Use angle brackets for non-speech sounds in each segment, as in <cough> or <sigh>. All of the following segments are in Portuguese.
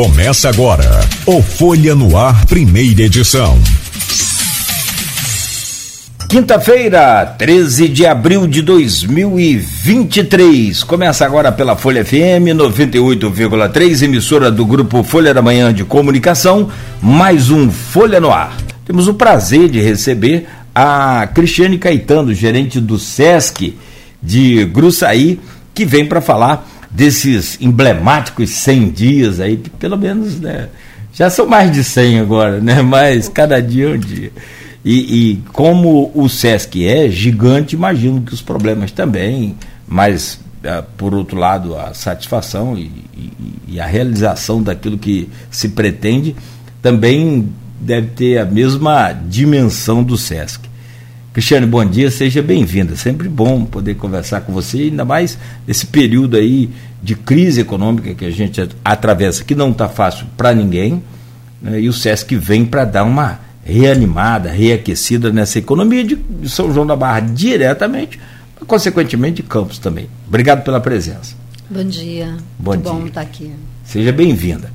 Começa agora o Folha no Ar, primeira edição. Quinta-feira, 13 de abril de 2023. Começa agora pela Folha FM 98,3, emissora do grupo Folha da Manhã de Comunicação, mais um Folha no Ar. Temos o prazer de receber a Cristiane Caetano, gerente do SESC de Gruçaí, que vem para falar desses emblemáticos 100 dias aí, pelo menos, né, já são mais de 100 agora, né, <laughs> mas cada dia é um dia. E, e como o SESC é gigante, imagino que os problemas também, mas uh, por outro lado a satisfação e, e, e a realização daquilo que se pretende também deve ter a mesma dimensão do SESC. Cristiane, bom dia, seja bem-vinda. Sempre bom poder conversar com você, ainda mais nesse período aí de crise econômica que a gente atravessa, que não está fácil para ninguém, né? e o SESC vem para dar uma reanimada, reaquecida nessa economia de São João da Barra diretamente, mas consequentemente de Campos também. Obrigado pela presença. Bom dia. Bom Muito dia. bom estar aqui. Seja bem-vinda.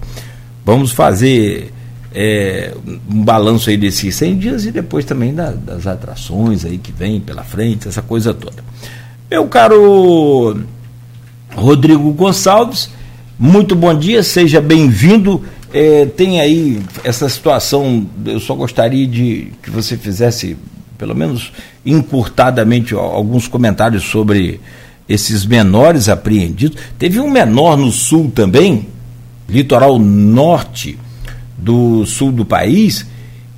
Vamos fazer é, um balanço aí desses 100 dias e depois também da, das atrações aí que vem pela frente, essa coisa toda. Meu caro Rodrigo Gonçalves, muito bom dia, seja bem-vindo. É, tem aí essa situação, eu só gostaria de que você fizesse, pelo menos encurtadamente, alguns comentários sobre esses menores apreendidos. Teve um menor no sul também, litoral norte, do sul do país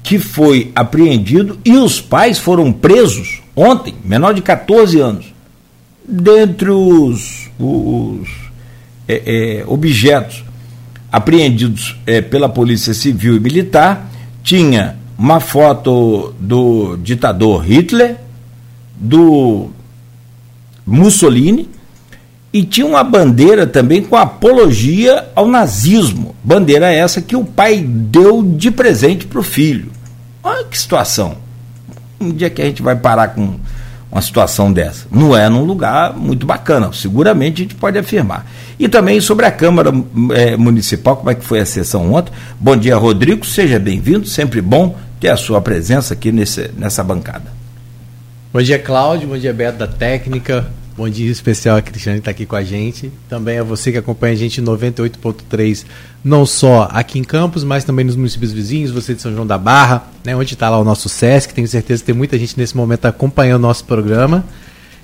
que foi apreendido e os pais foram presos ontem, menor de 14 anos. Dentre os, os é, é, objetos apreendidos é, pela Polícia Civil e Militar, tinha uma foto do ditador Hitler, do Mussolini, e tinha uma bandeira também com apologia ao nazismo. Bandeira essa que o pai deu de presente para o filho. Olha que situação. Um dia que a gente vai parar com uma situação dessa. Não é num lugar muito bacana, seguramente a gente pode afirmar. E também sobre a Câmara é, Municipal, como é que foi a sessão ontem. Bom dia, Rodrigo, seja bem-vindo, sempre bom ter a sua presença aqui nesse, nessa bancada. Bom dia, Cláudio, bom dia, Beto da Técnica, Bom dia especial a Cristiane está aqui com a gente. Também a você que acompanha a gente em 98.3, não só aqui em Campos, mas também nos municípios vizinhos, você de São João da Barra, né, onde está lá o nosso SESC. Tenho certeza que tem muita gente nesse momento acompanhando o nosso programa.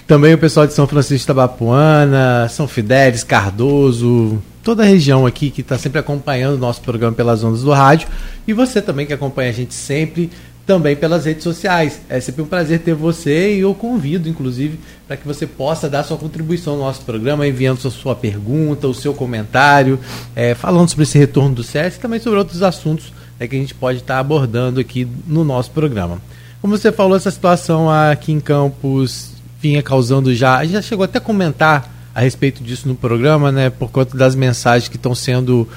Também o pessoal de São Francisco de Tabapuana, São Fidélis, Cardoso, toda a região aqui que está sempre acompanhando o nosso programa pelas ondas do rádio. E você também que acompanha a gente sempre também pelas redes sociais. É sempre um prazer ter você e eu convido, inclusive, para que você possa dar sua contribuição no nosso programa, enviando sua, sua pergunta, o seu comentário, é, falando sobre esse retorno do SESC e também sobre outros assuntos é, que a gente pode estar abordando aqui no nosso programa. Como você falou, essa situação aqui em Campos vinha causando já. A gente já chegou até a comentar a respeito disso no programa, né? Por conta das mensagens que estão sendo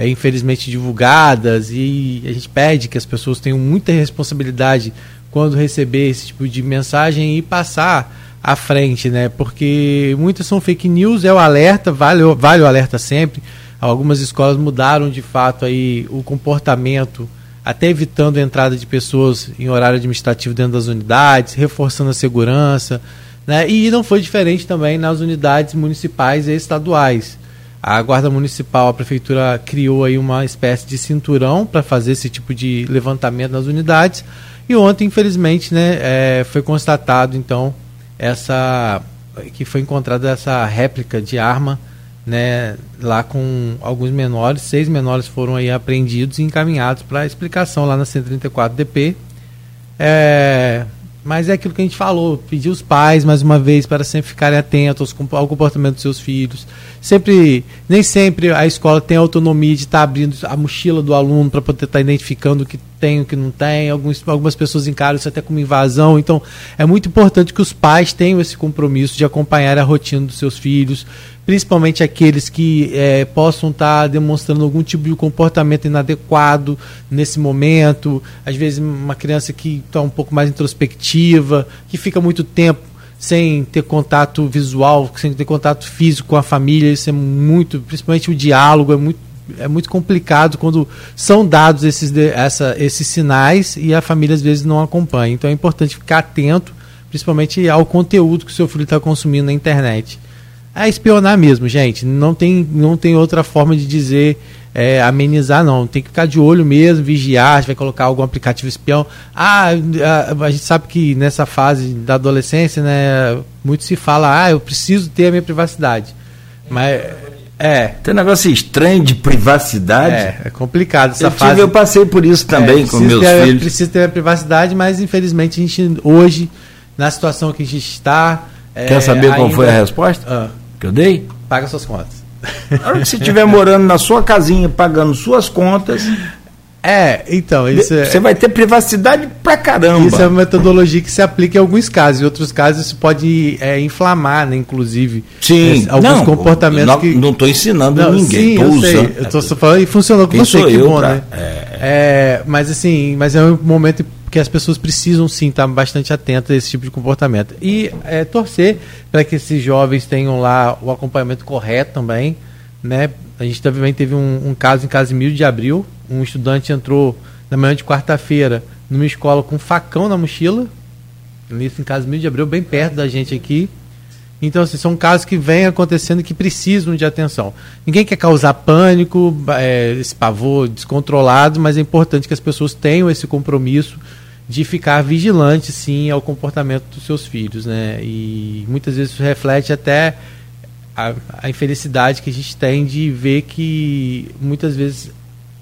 é, infelizmente divulgadas e a gente pede que as pessoas tenham muita responsabilidade quando receber esse tipo de mensagem e passar à frente, né? Porque muitas são fake news, é o alerta, vale, vale o alerta sempre. Algumas escolas mudaram de fato aí o comportamento, até evitando a entrada de pessoas em horário administrativo dentro das unidades, reforçando a segurança, né? E não foi diferente também nas unidades municipais e estaduais. A Guarda Municipal, a Prefeitura criou aí uma espécie de cinturão para fazer esse tipo de levantamento nas unidades. E ontem, infelizmente, né, é, foi constatado, então, essa que foi encontrada essa réplica de arma né, lá com alguns menores, seis menores foram aí apreendidos e encaminhados para explicação lá na 134 DP. É, mas é aquilo que a gente falou, pedir os pais mais uma vez para sempre ficarem atentos ao comportamento dos seus filhos. Sempre, nem sempre a escola tem autonomia de estar tá abrindo a mochila do aluno para poder estar tá identificando o que tem, o que não tem. Alguns, algumas pessoas encaram isso até como invasão. Então, é muito importante que os pais tenham esse compromisso de acompanhar a rotina dos seus filhos, principalmente aqueles que é, possam estar tá demonstrando algum tipo de comportamento inadequado nesse momento. Às vezes, uma criança que está um pouco mais introspectiva, que fica muito tempo sem ter contato visual, sem ter contato físico com a família, isso é muito, principalmente o diálogo, é muito é muito complicado quando são dados esses, essa, esses sinais e a família às vezes não acompanha. Então é importante ficar atento, principalmente ao conteúdo que o seu filho está consumindo na internet. É espionar mesmo, gente. Não tem, não tem outra forma de dizer é, amenizar, não. Tem que ficar de olho mesmo, vigiar, vai colocar algum aplicativo espião. Ah, a, a, gente sabe que nessa fase da adolescência, né, muito se fala, ah, eu preciso ter a minha privacidade. Mas é. Tem um negócio estranho de privacidade. É, é complicado essa eu fase. Tive, eu passei por isso também é, com meus ter, filhos. Preciso ter a privacidade, mas infelizmente a gente hoje, na situação que a gente está. Quer é, saber qual foi a resposta ah, que eu dei? Paga suas contas. Na hora que você estiver morando na sua casinha, pagando suas contas. <laughs> É, então, isso Você é, vai ter privacidade pra caramba. Isso é uma metodologia que se aplica em alguns casos. Em outros casos, isso pode é, inflamar, né, inclusive. Sim, é, alguns não, comportamentos não, que. Não estou ensinando não, ninguém, sim, eu usando. Sei, eu tô só falando e funcionou com Quem você, que bom, pra... né? É... é... mas assim, mas é um momento que as pessoas precisam sim estar bastante atentas a esse tipo de comportamento. E é, torcer para que esses jovens tenham lá o acompanhamento correto também né? A gente também teve um, um caso em Casimiro de Abril, um estudante entrou na manhã de quarta-feira numa escola com um facão na mochila, isso em Casimiro de Abril, bem perto da gente aqui. Então, assim, são casos que vêm acontecendo que precisam de atenção. Ninguém quer causar pânico, é, esse pavor descontrolado, mas é importante que as pessoas tenham esse compromisso de ficar vigilante, sim, ao comportamento dos seus filhos, né? E muitas vezes isso reflete até a, a infelicidade que a gente tem de ver que muitas vezes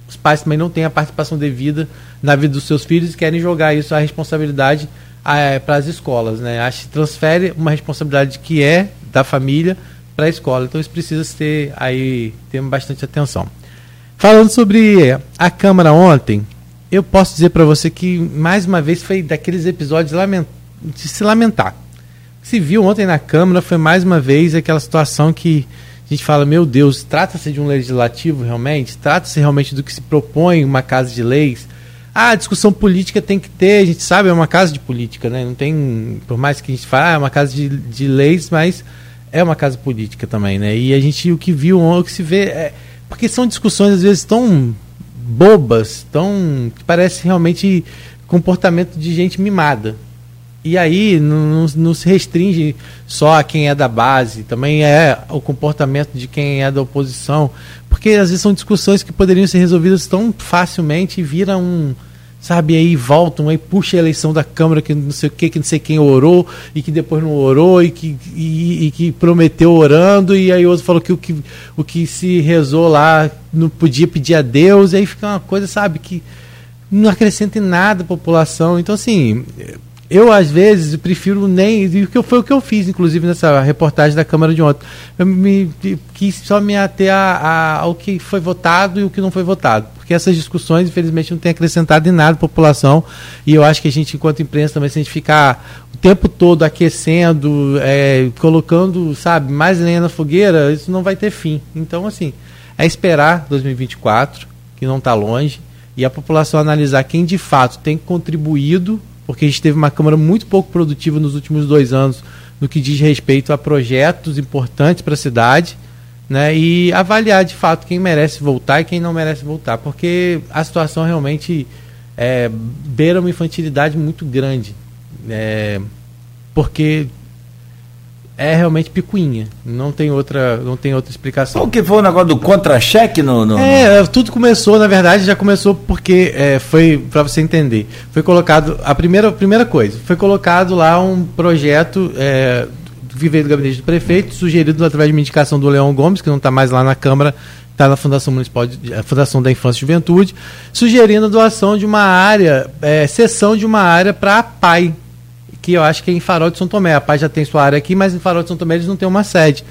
os pais também não têm a participação devida na vida dos seus filhos e querem jogar isso a responsabilidade é, para as escolas, né? Acho transfere uma responsabilidade que é da família para a escola. Então isso precisa ter aí ter bastante atenção. Falando sobre a Câmara ontem, eu posso dizer para você que mais uma vez foi daqueles episódios de se lamentar se viu ontem na Câmara foi mais uma vez aquela situação que a gente fala, meu Deus, trata-se de um legislativo realmente? Trata-se realmente do que se propõe uma casa de leis? Ah, discussão política tem que ter, a gente sabe, é uma casa de política, né? Não tem, por mais que a gente fale, ah, é uma casa de, de leis, mas é uma casa política também, né? E a gente, o que viu, o que se vê, é, porque são discussões às vezes tão bobas, tão, que parece realmente comportamento de gente mimada, e aí não, não, se restringe só a quem é da base, também é o comportamento de quem é da oposição, porque às vezes são discussões que poderiam ser resolvidas tão facilmente e vira um, sabe, aí voltam, aí puxa a eleição da Câmara que não sei o que, que não sei quem orou e que depois não orou e que, e, e que prometeu orando e aí outro falou que o que, o que se rezou lá não podia pedir a Deus, e aí fica uma coisa, sabe, que não acrescenta em nada a população. Então, assim, eu, às vezes, prefiro nem. E que foi o que eu fiz, inclusive, nessa reportagem da Câmara de ontem. Eu me, quis só me ater a, a, ao que foi votado e o que não foi votado. Porque essas discussões, infelizmente, não têm acrescentado em nada a população. E eu acho que a gente, enquanto imprensa, também, se a gente ficar o tempo todo aquecendo, é, colocando, sabe, mais lenha na fogueira, isso não vai ter fim. Então, assim, é esperar 2024, que não está longe, e a população analisar quem de fato tem contribuído porque a gente teve uma Câmara muito pouco produtiva nos últimos dois anos no que diz respeito a projetos importantes para a cidade, né? E avaliar de fato quem merece voltar e quem não merece voltar, porque a situação realmente é, beira uma infantilidade muito grande, é, porque é realmente picuinha. Não tem outra, não tem outra explicação. O que foi o negócio do contra-cheque no, no, É, tudo começou, na verdade, já começou porque é, foi para você entender. Foi colocado a primeira, primeira coisa, foi colocado lá um projeto é, do do gabinete do prefeito, sugerido através de uma indicação do Leão Gomes, que não está mais lá na Câmara, está na Fundação Municipal, de, Fundação da Infância e Juventude, sugerindo a doação de uma área, é, cessão de uma área para a PAI, que eu acho que é em Farol de São Tomé. A Paz já tem sua área aqui, mas em Farol de São Tomé eles não têm uma sede.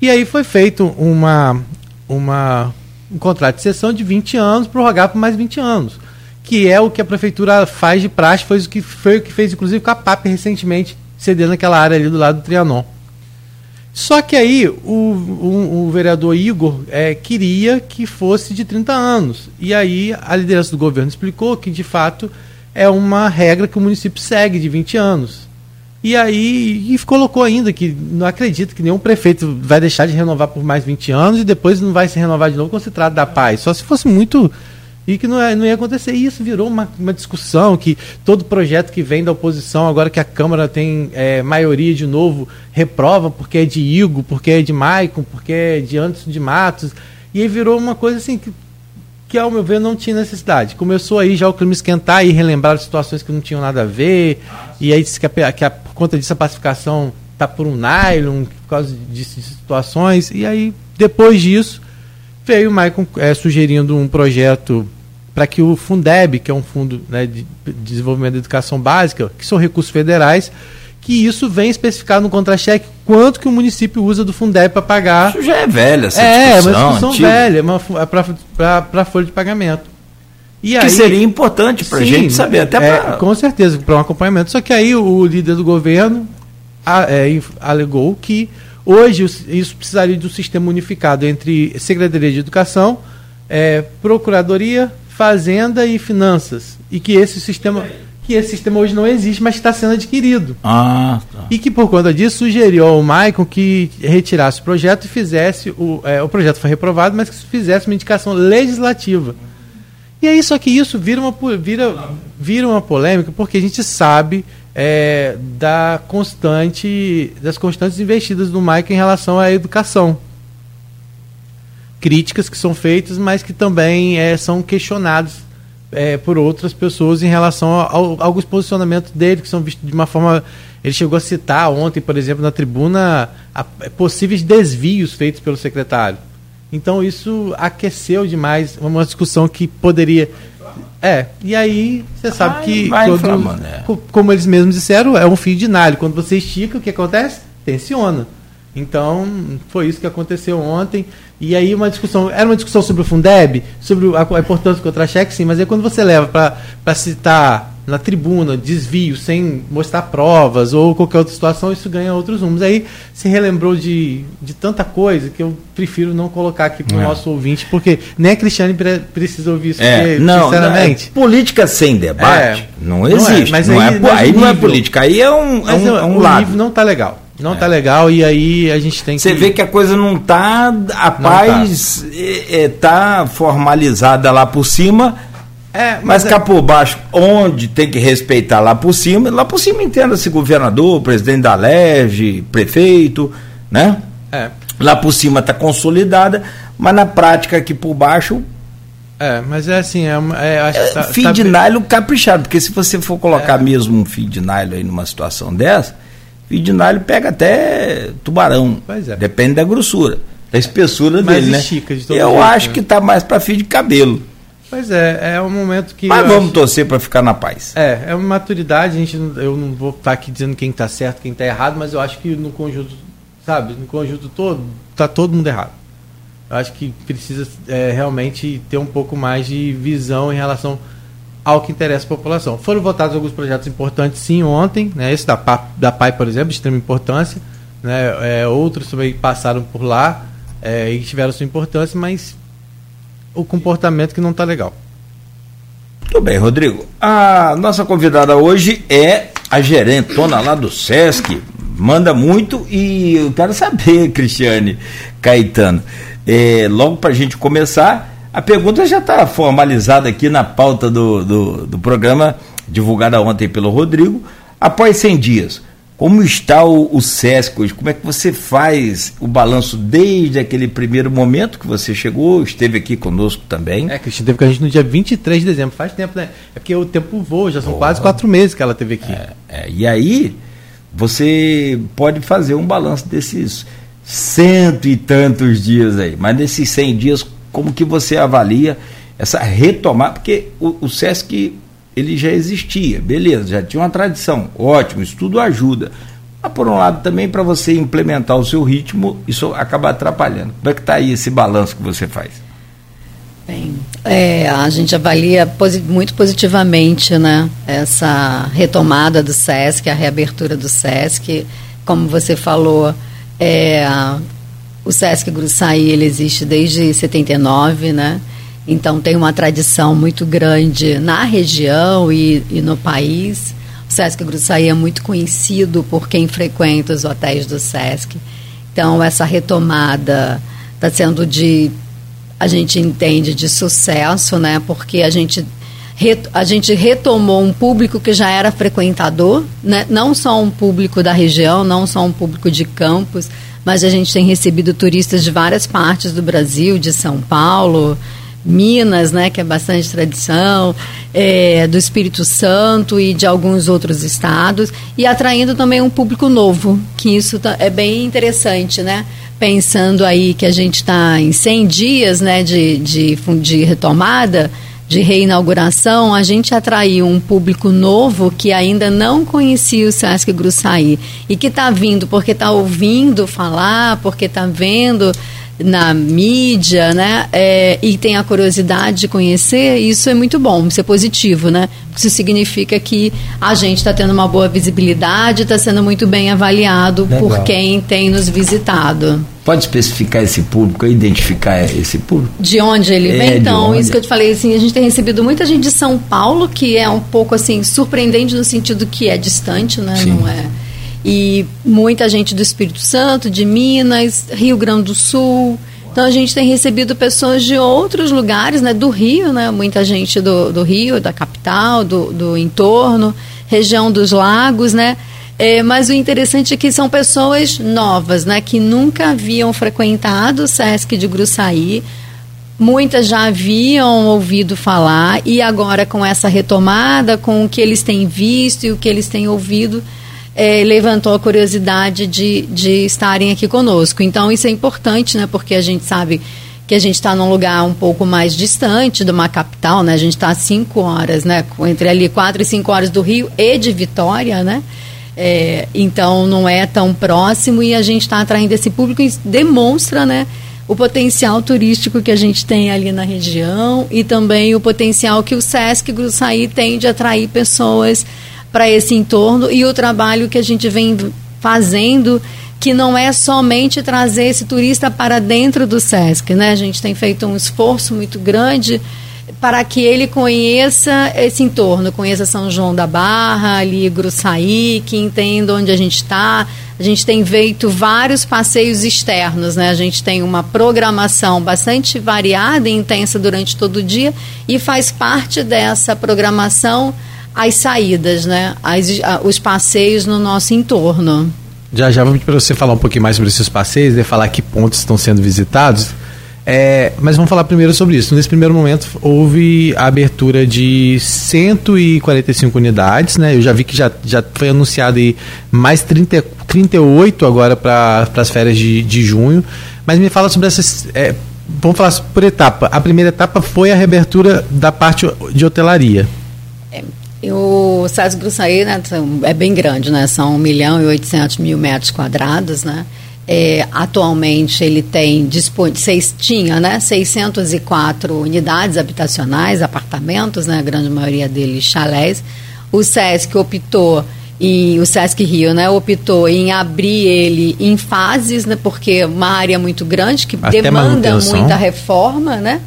E aí foi feito uma, uma, um contrato de sessão de 20 anos, prorrogar por mais 20 anos. Que é o que a prefeitura faz de praxe, foi o que, foi o que fez, inclusive, com a PAP recentemente, cedendo aquela área ali do lado do Trianon. Só que aí o, o, o vereador Igor é, queria que fosse de 30 anos. E aí a liderança do governo explicou que, de fato, é uma regra que o município segue de 20 anos. E aí e colocou ainda que não acredita que nenhum prefeito vai deixar de renovar por mais 20 anos e depois não vai se renovar de novo quando se trata da paz. Só se fosse muito. E que não, não ia acontecer. E isso virou uma, uma discussão que todo projeto que vem da oposição, agora que a Câmara tem é, maioria de novo, reprova porque é de Igo, porque é de Maicon, porque é de Anderson de Matos. E aí virou uma coisa assim que que ao meu ver não tinha necessidade. Começou aí já o clima esquentar e relembrar situações que não tinham nada a ver, e aí disse que, a, que a, por conta disso a pacificação está por um nylon, por causa de, de, situações, e aí depois disso veio o Maicon é, sugerindo um projeto para que o Fundeb, que é um fundo né, de desenvolvimento da educação básica, que são recursos federais, que isso vem especificado no contra-cheque quanto que o município usa do Fundeb para pagar. Isso já é velha essa é, discussão. É, uma discussão antiga. velha, é para a folha de pagamento. E que aí, seria importante para a gente saber, até é, Com certeza, para um acompanhamento. Só que aí o líder do governo é, alegou que hoje isso precisaria de um sistema unificado entre Secretaria de Educação, é, Procuradoria, Fazenda e Finanças. E que esse sistema que esse sistema hoje não existe, mas está sendo adquirido. Ah, tá. E que por conta disso sugeriu ao Maicon que retirasse o projeto e fizesse. O, é, o projeto foi reprovado, mas que fizesse uma indicação legislativa. E aí, só que isso vira uma, vira, vira uma polêmica, porque a gente sabe é, da constante, das constantes investidas do Maicon em relação à educação. Críticas que são feitas, mas que também é, são questionadas é, por outras pessoas em relação a, a, alguns posicionamentos dele, que são vistos de uma forma. Ele chegou a citar ontem, por exemplo, na tribuna, a, é, possíveis desvios feitos pelo secretário. Então isso aqueceu demais uma discussão que poderia. É, e aí você sabe que, todo, né? como eles mesmos disseram, é um fio de nalho. Quando você estica, o que acontece? Tensiona. Então, foi isso que aconteceu ontem. E aí uma discussão, era uma discussão sobre o Fundeb, sobre a, importância do contra-cheque, sim, mas aí quando você leva para citar na tribuna desvio sem mostrar provas ou qualquer outra situação, isso ganha outros números. Aí se relembrou de, de tanta coisa que eu prefiro não colocar aqui para o é. nosso ouvinte, porque nem a Cristiane pre precisa ouvir isso, é, porque, não, sinceramente. Não, é, política sem debate é, não existe. Não é, mas não aí, é, aí não é política, aí é um, é um, é um o lado. nível não está legal. Não é. tá legal e aí a gente tem Você que... vê que a coisa não tá. A não paz tá. É, é, tá formalizada lá por cima. É, mas, mas cá é... por baixo, onde tem que respeitar lá por cima, lá por cima entenda-se governador, presidente da LERJ, prefeito, né? É. Lá por cima está consolidada, mas na prática aqui por baixo é, mas é assim, é, é, acho é, tá, fio tá de nylon caprichado, porque se você for colocar é. mesmo um fio de nylon aí numa situação dessa, Fio de nylon pega até tubarão. É. Depende da grossura, da espessura Mas dele, né? De Eu jeito, acho né? que está mais para fio de cabelo. Pois é, é um momento que. Mas vamos acho... torcer para ficar na paz. É, é uma maturidade, a gente, eu não vou estar aqui dizendo quem está certo, quem está errado, mas eu acho que no conjunto, sabe, no conjunto todo, está todo mundo errado. Eu acho que precisa é, realmente ter um pouco mais de visão em relação ao que interessa a população. Foram votados alguns projetos importantes, sim, ontem, né? esse da, da PAI, por exemplo, de extrema importância, né? É, outros também passaram por lá é, e tiveram sua importância, mas o comportamento que não está legal. Muito bem, Rodrigo. A nossa convidada hoje é a gerentona lá do SESC, manda muito e eu quero saber, <laughs> Cristiane Caetano, é, logo para a gente começar, a pergunta já está formalizada aqui na pauta do, do, do, programa, divulgada ontem pelo Rodrigo. Após 100 dias, como está o, o SESC hoje? Como é que você faz o balanço desde aquele primeiro momento que você chegou, esteve aqui conosco também? É, Cristina teve com a gente no dia 23 de dezembro, faz tempo, né? É porque o tempo voa, já são oh. quase quatro meses que ela teve aqui. É, é, e aí, você pode fazer um balanço desses cento e tantos dias aí, mas nesses 100 dias, como que você avalia essa retomada? Porque o, o SESC ele já existia, beleza, já tinha uma tradição, ótimo, isso tudo ajuda. Mas por um lado também para você implementar o seu ritmo, isso acaba atrapalhando. Como é que está aí esse balanço que você faz? Bem, é, a gente avalia posi muito positivamente né, essa retomada do SESC, a reabertura do SESC. Como você falou, é, o Sesc Gruçaí ele existe desde 79, né? Então tem uma tradição muito grande na região e, e no país. O Sesc Gruçaí é muito conhecido por quem frequenta os hotéis do Sesc. Então, essa retomada está sendo de, a gente entende, de sucesso, né? Porque a gente, a gente retomou um público que já era frequentador, né? não só um público da região, não só um público de campos, mas a gente tem recebido turistas de várias partes do Brasil, de São Paulo, Minas, né, que é bastante tradição, é, do Espírito Santo e de alguns outros estados, e atraindo também um público novo, que isso tá, é bem interessante, né? Pensando aí que a gente está em 100 dias né, de, de, de retomada, de reinauguração, a gente atraiu um público novo que ainda não conhecia o Sesc Gruçaí e que está vindo porque está ouvindo falar, porque está vendo na mídia, né? É, e tem a curiosidade de conhecer, isso é muito bom, isso é positivo, né? Isso significa que a gente está tendo uma boa visibilidade, está sendo muito bem avaliado Legal. por quem tem nos visitado. Pode especificar esse público, identificar esse público? De onde ele é, vem? Então, isso que eu te falei, assim, a gente tem recebido muita gente de São Paulo, que é um pouco assim, surpreendente no sentido que é distante, né? Sim. Não é e muita gente do Espírito Santo, de Minas, Rio Grande do Sul. Então a gente tem recebido pessoas de outros lugares, né, do Rio, né, muita gente do, do Rio, da capital, do, do entorno, região dos lagos, né. É, mas o interessante é que são pessoas novas, né, que nunca haviam frequentado o Sesc de Gruçaí, muitas já haviam ouvido falar e agora com essa retomada, com o que eles têm visto e o que eles têm ouvido, é, levantou a curiosidade de, de estarem aqui conosco. Então, isso é importante, né? Porque a gente sabe que a gente está num lugar um pouco mais distante de uma capital, né? A gente está a cinco horas, né? Entre ali quatro e cinco horas do Rio e de Vitória, né? É, então não é tão próximo e a gente está atraindo esse público e demonstra, né? O potencial turístico que a gente tem ali na região e também o potencial que o Sesc Gruçaí tem de atrair pessoas para esse entorno e o trabalho que a gente vem fazendo que não é somente trazer esse turista para dentro do SESC, né? A gente tem feito um esforço muito grande para que ele conheça esse entorno, conheça São João da Barra, ali Gruçaí, que entenda onde a gente está. A gente tem feito vários passeios externos, né? A gente tem uma programação bastante variada e intensa durante todo o dia e faz parte dessa programação as saídas, né? As, os passeios no nosso entorno. Já já vamos para você falar um pouquinho mais sobre esses passeios, de falar que pontos estão sendo visitados. É, mas vamos falar primeiro sobre isso. Nesse primeiro momento houve a abertura de 145 unidades, né? Eu já vi que já, já foi anunciado aí mais 30, 38 agora para as férias de, de junho. Mas me fala sobre essas. É, vamos falar por etapa. A primeira etapa foi a reabertura da parte de hotelaria. É, o SESC Gruçaí né, é bem grande, né? São 1 milhão e 800 mil metros quadrados, né? É, atualmente ele tem seis, tinha né, 604 unidades habitacionais, apartamentos, né, a grande maioria deles chalés. O SESC optou e o Sesc Rio, né, optou em abrir ele em fases, né, porque é uma área muito grande que Até demanda muita reforma, né?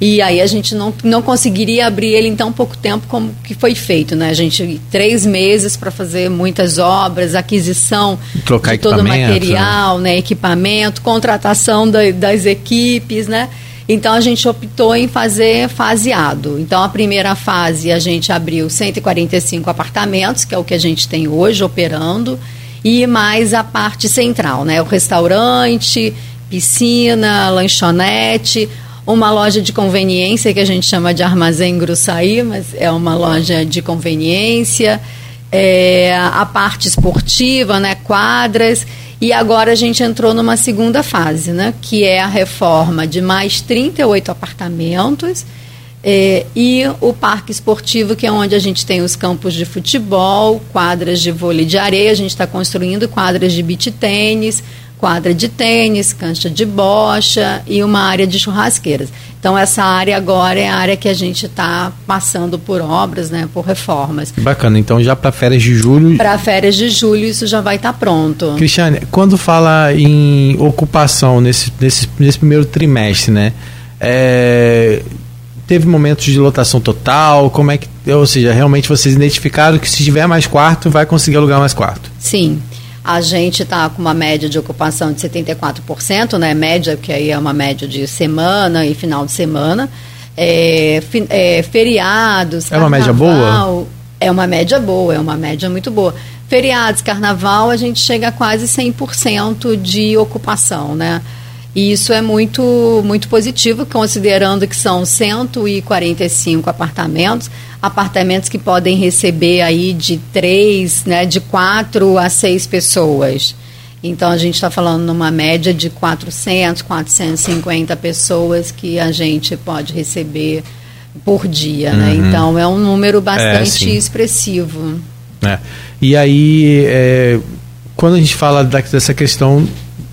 E aí a gente não, não conseguiria abrir ele em tão pouco tempo como que foi feito, né? A gente três meses para fazer muitas obras, aquisição Trocar de todo o material, né? equipamento, contratação da, das equipes, né? Então a gente optou em fazer faseado. Então a primeira fase a gente abriu 145 apartamentos, que é o que a gente tem hoje operando, e mais a parte central, né? O restaurante, piscina, lanchonete, uma loja de conveniência que a gente chama de armazém Gruçaí, mas é uma loja de conveniência, é, a parte esportiva, né, quadras, e agora a gente entrou numa segunda fase, né, que é a reforma de mais 38 apartamentos é, e o parque esportivo, que é onde a gente tem os campos de futebol, quadras de vôlei de areia, a gente está construindo quadras de beach tênis, quadra de tênis, cancha de bocha e uma área de churrasqueiras. Então essa área agora é a área que a gente está passando por obras, né, por reformas. Bacana. Então já para férias de julho. Para férias de julho isso já vai estar tá pronto. Cristiane, quando fala em ocupação nesse, nesse, nesse primeiro trimestre, né? É, teve momentos de lotação total? Como é que, ou seja, realmente vocês identificaram que se tiver mais quarto, vai conseguir alugar mais quarto? Sim. A gente está com uma média de ocupação de 74%, né? Média, que aí é uma média de semana e final de semana. É, é, feriados. É uma média boa? É uma média boa, é uma média muito boa. Feriados, carnaval, a gente chega a quase 100% de ocupação, né? E isso é muito, muito positivo, considerando que são 145 apartamentos, apartamentos que podem receber aí de três, né, de quatro a seis pessoas. Então a gente está falando numa média de 400, 450 pessoas que a gente pode receber por dia, né? uhum. né? Então é um número é, bastante é, expressivo. É. E aí, é, quando a gente fala dessa questão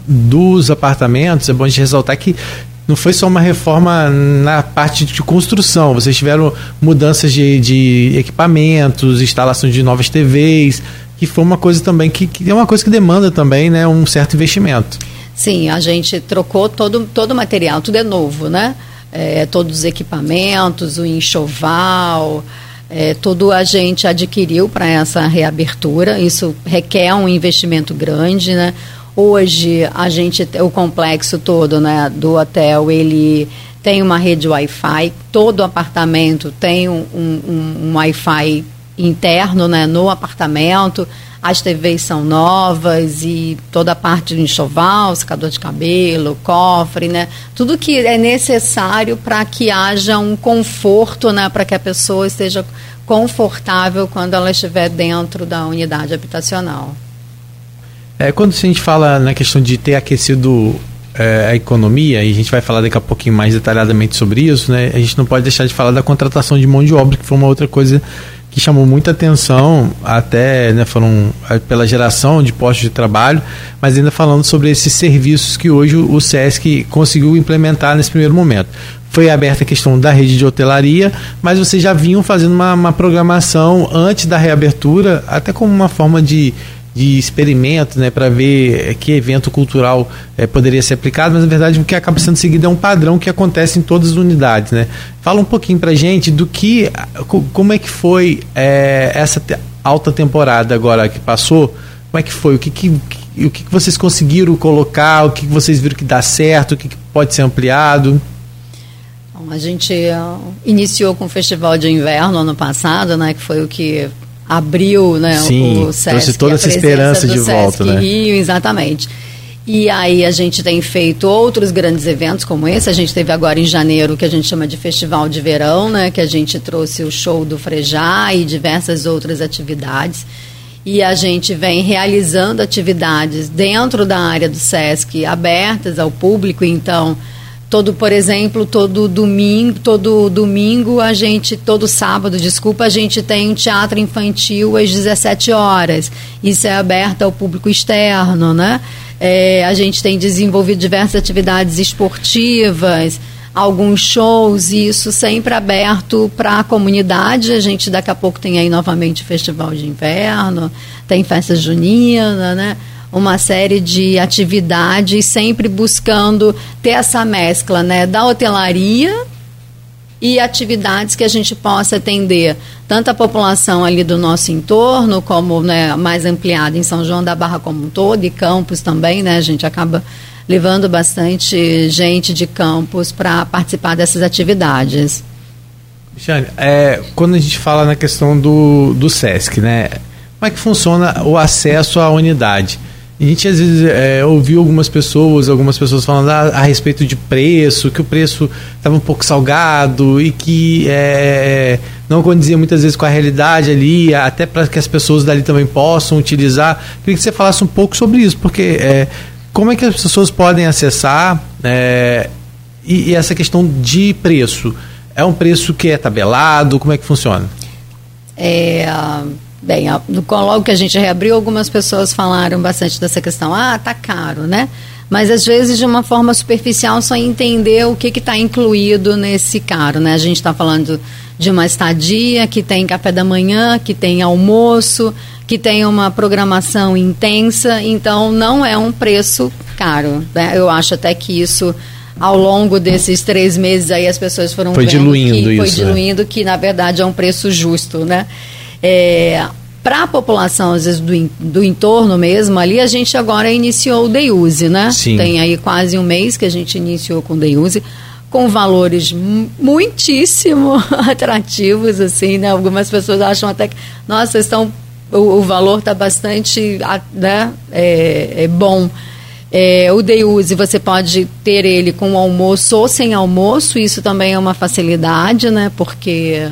dos apartamentos, é bom a gente ressaltar que não foi só uma reforma na parte de construção, vocês tiveram mudanças de, de equipamentos, instalação de novas TVs, que foi uma coisa também que, que é uma coisa que demanda também né, um certo investimento. Sim, a gente trocou todo, todo o material, tudo é novo, né? É, todos os equipamentos, o enxoval, é, tudo a gente adquiriu para essa reabertura. Isso requer um investimento grande, né? Hoje a gente, o complexo todo, né, do hotel, ele tem uma rede Wi-Fi. Todo apartamento tem um, um, um Wi-Fi interno, né, no apartamento. As TVs são novas e toda a parte do enxoval, secador de cabelo, cofre, né? Tudo que é necessário para que haja um conforto, né? Para que a pessoa esteja confortável quando ela estiver dentro da unidade habitacional. É, quando a gente fala na questão de ter aquecido é, a economia, e a gente vai falar daqui a pouquinho mais detalhadamente sobre isso, né? A gente não pode deixar de falar da contratação de mão de obra, que foi uma outra coisa que chamou muita atenção, até né, foram é, pela geração de postos de trabalho, mas ainda falando sobre esses serviços que hoje o SESC conseguiu implementar nesse primeiro momento. Foi aberta a questão da rede de hotelaria, mas vocês já vinham fazendo uma, uma programação antes da reabertura, até como uma forma de de experimento, né, para ver que evento cultural é, poderia ser aplicado, mas na verdade o que acaba sendo seguido é um padrão que acontece em todas as unidades, né? Fala um pouquinho para gente do que, como é que foi é, essa alta temporada agora que passou, como é que foi, o que, que o que, vocês conseguiram colocar, o que vocês viram que dá certo, o que, que pode ser ampliado? A gente uh, iniciou com o Festival de Inverno ano passado, né, que foi o que abriu né, Sim, o SESC. Trouxe toda essa esperança de volta. né? Rio, exatamente. E aí a gente tem feito outros grandes eventos como esse. A gente teve agora em janeiro que a gente chama de Festival de Verão, né? Que a gente trouxe o show do Frejá e diversas outras atividades. E a gente vem realizando atividades dentro da área do SESC abertas ao público, então todo, por exemplo, todo domingo, todo domingo a gente, todo sábado, desculpa, a gente tem um teatro infantil às 17 horas. Isso é aberto ao público externo, né? É, a gente tem desenvolvido diversas atividades esportivas, alguns shows, e isso sempre aberto para a comunidade. A gente daqui a pouco tem aí novamente o Festival de Inverno, tem festa junina, né? Uma série de atividades, sempre buscando ter essa mescla né, da hotelaria e atividades que a gente possa atender tanto a população ali do nosso entorno, como né, mais ampliada em São João da Barra como um todo, e Campos também, né? A gente acaba levando bastante gente de Campos para participar dessas atividades. Cristiane, é, quando a gente fala na questão do, do SESC, né? Como é que funciona o acesso à unidade? A gente às vezes é, ouviu algumas pessoas, algumas pessoas falando a, a respeito de preço, que o preço estava um pouco salgado e que é, não condizia muitas vezes com a realidade ali, até para que as pessoas dali também possam utilizar. Queria que você falasse um pouco sobre isso, porque é, como é que as pessoas podem acessar é, e, e essa questão de preço? É um preço que é tabelado? Como é que funciona? É, Bem, logo que a gente reabriu, algumas pessoas falaram bastante dessa questão. Ah, tá caro, né? Mas às vezes de uma forma superficial só entender o que está incluído nesse caro, né? A gente está falando de uma estadia que tem café da manhã, que tem almoço, que tem uma programação intensa, então não é um preço caro. Né? Eu acho até que isso ao longo desses três meses aí as pessoas foram foi diluindo que isso, foi diluindo que na verdade é um preço justo, né? É, para a população, às vezes, do, do entorno mesmo, ali a gente agora iniciou o Deiuse, né? Sim. Tem aí quase um mês que a gente iniciou com o Deiuse, com valores muitíssimo <laughs> atrativos, assim, né? Algumas pessoas acham até que, nossa, estão, o, o valor está bastante né? é, é bom. É, o Deiuse, você pode ter ele com almoço ou sem almoço, isso também é uma facilidade, né? Porque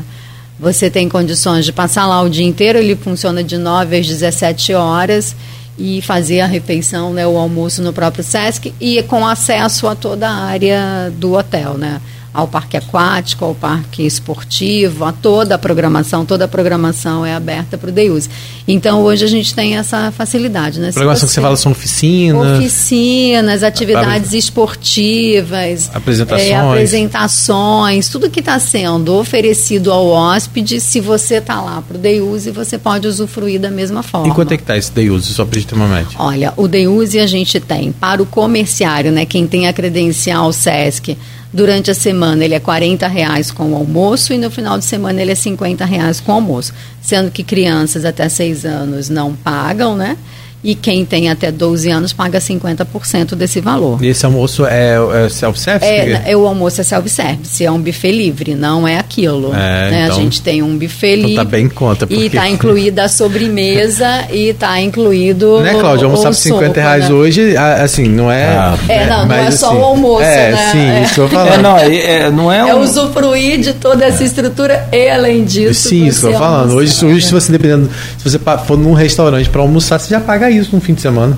você tem condições de passar lá o dia inteiro, ele funciona de 9 às 17 horas e fazer a refeição, né, o almoço no próprio SESC e com acesso a toda a área do hotel, né? Ao parque aquático, ao parque esportivo, a toda a programação, toda a programação é aberta para o Deuse. Então hoje a gente tem essa facilidade, né? A programação você, que você fala são oficinas, oficinas, atividades esportivas, apresentações, é, apresentações, tudo que está sendo oferecido ao hóspede, se você está lá para o Deuse, você pode usufruir da mesma forma. E quanto é que está esse Deuse, só para a gente média? Olha, o Deuse a gente tem para o comerciário, né? Quem tem a credencial SESC Durante a semana ele é 40 reais com o almoço e no final de semana ele é 50 reais com o almoço. Sendo que crianças até 6 anos não pagam, né? E quem tem até 12 anos paga 50% desse valor. E esse almoço é, é self-service? É, é, o almoço é self-service, é um buffet livre, não é aquilo. É, né? então, a gente tem um buffet livre. Então tá bem em conta. Porque... E está <laughs> incluída a sobremesa e está incluído. Né, Cláudio? Almoçar por 50 sopa, reais né? hoje, assim, não é. Ah, é, não, não é só assim, o almoço, é, né? Sim, é. isso eu <laughs> falar. É, não, é, não é, um... é usufruir de toda essa estrutura e além disso. Sim, isso que eu tô falando. Hoje, hoje, se você dependendo, se você for num restaurante para almoçar, você já paga isso no fim de semana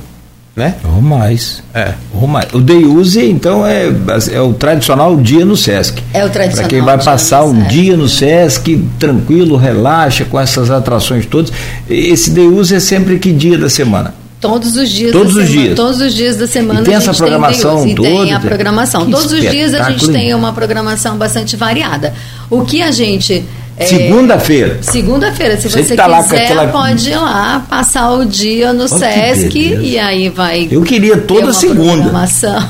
né? Ou mais. É. Ou mais. O day use, então, é, é o tradicional dia no Sesc. É o tradicional. Para quem vai passar um Sesc. dia no Sesc, tranquilo, relaxa com essas atrações todas. Esse day use é sempre que dia da semana? Todos os dias todos da os semana. Dias. Todos os dias da semana e tem essa programação tem toda. tem a programação. Todos os dias a gente tem uma programação bastante variada. O que a gente é, segunda-feira. Segunda-feira, se você, você tá quiser, aquela... pode ir lá, passar o dia no Sesc e aí vai. Eu queria toda segunda.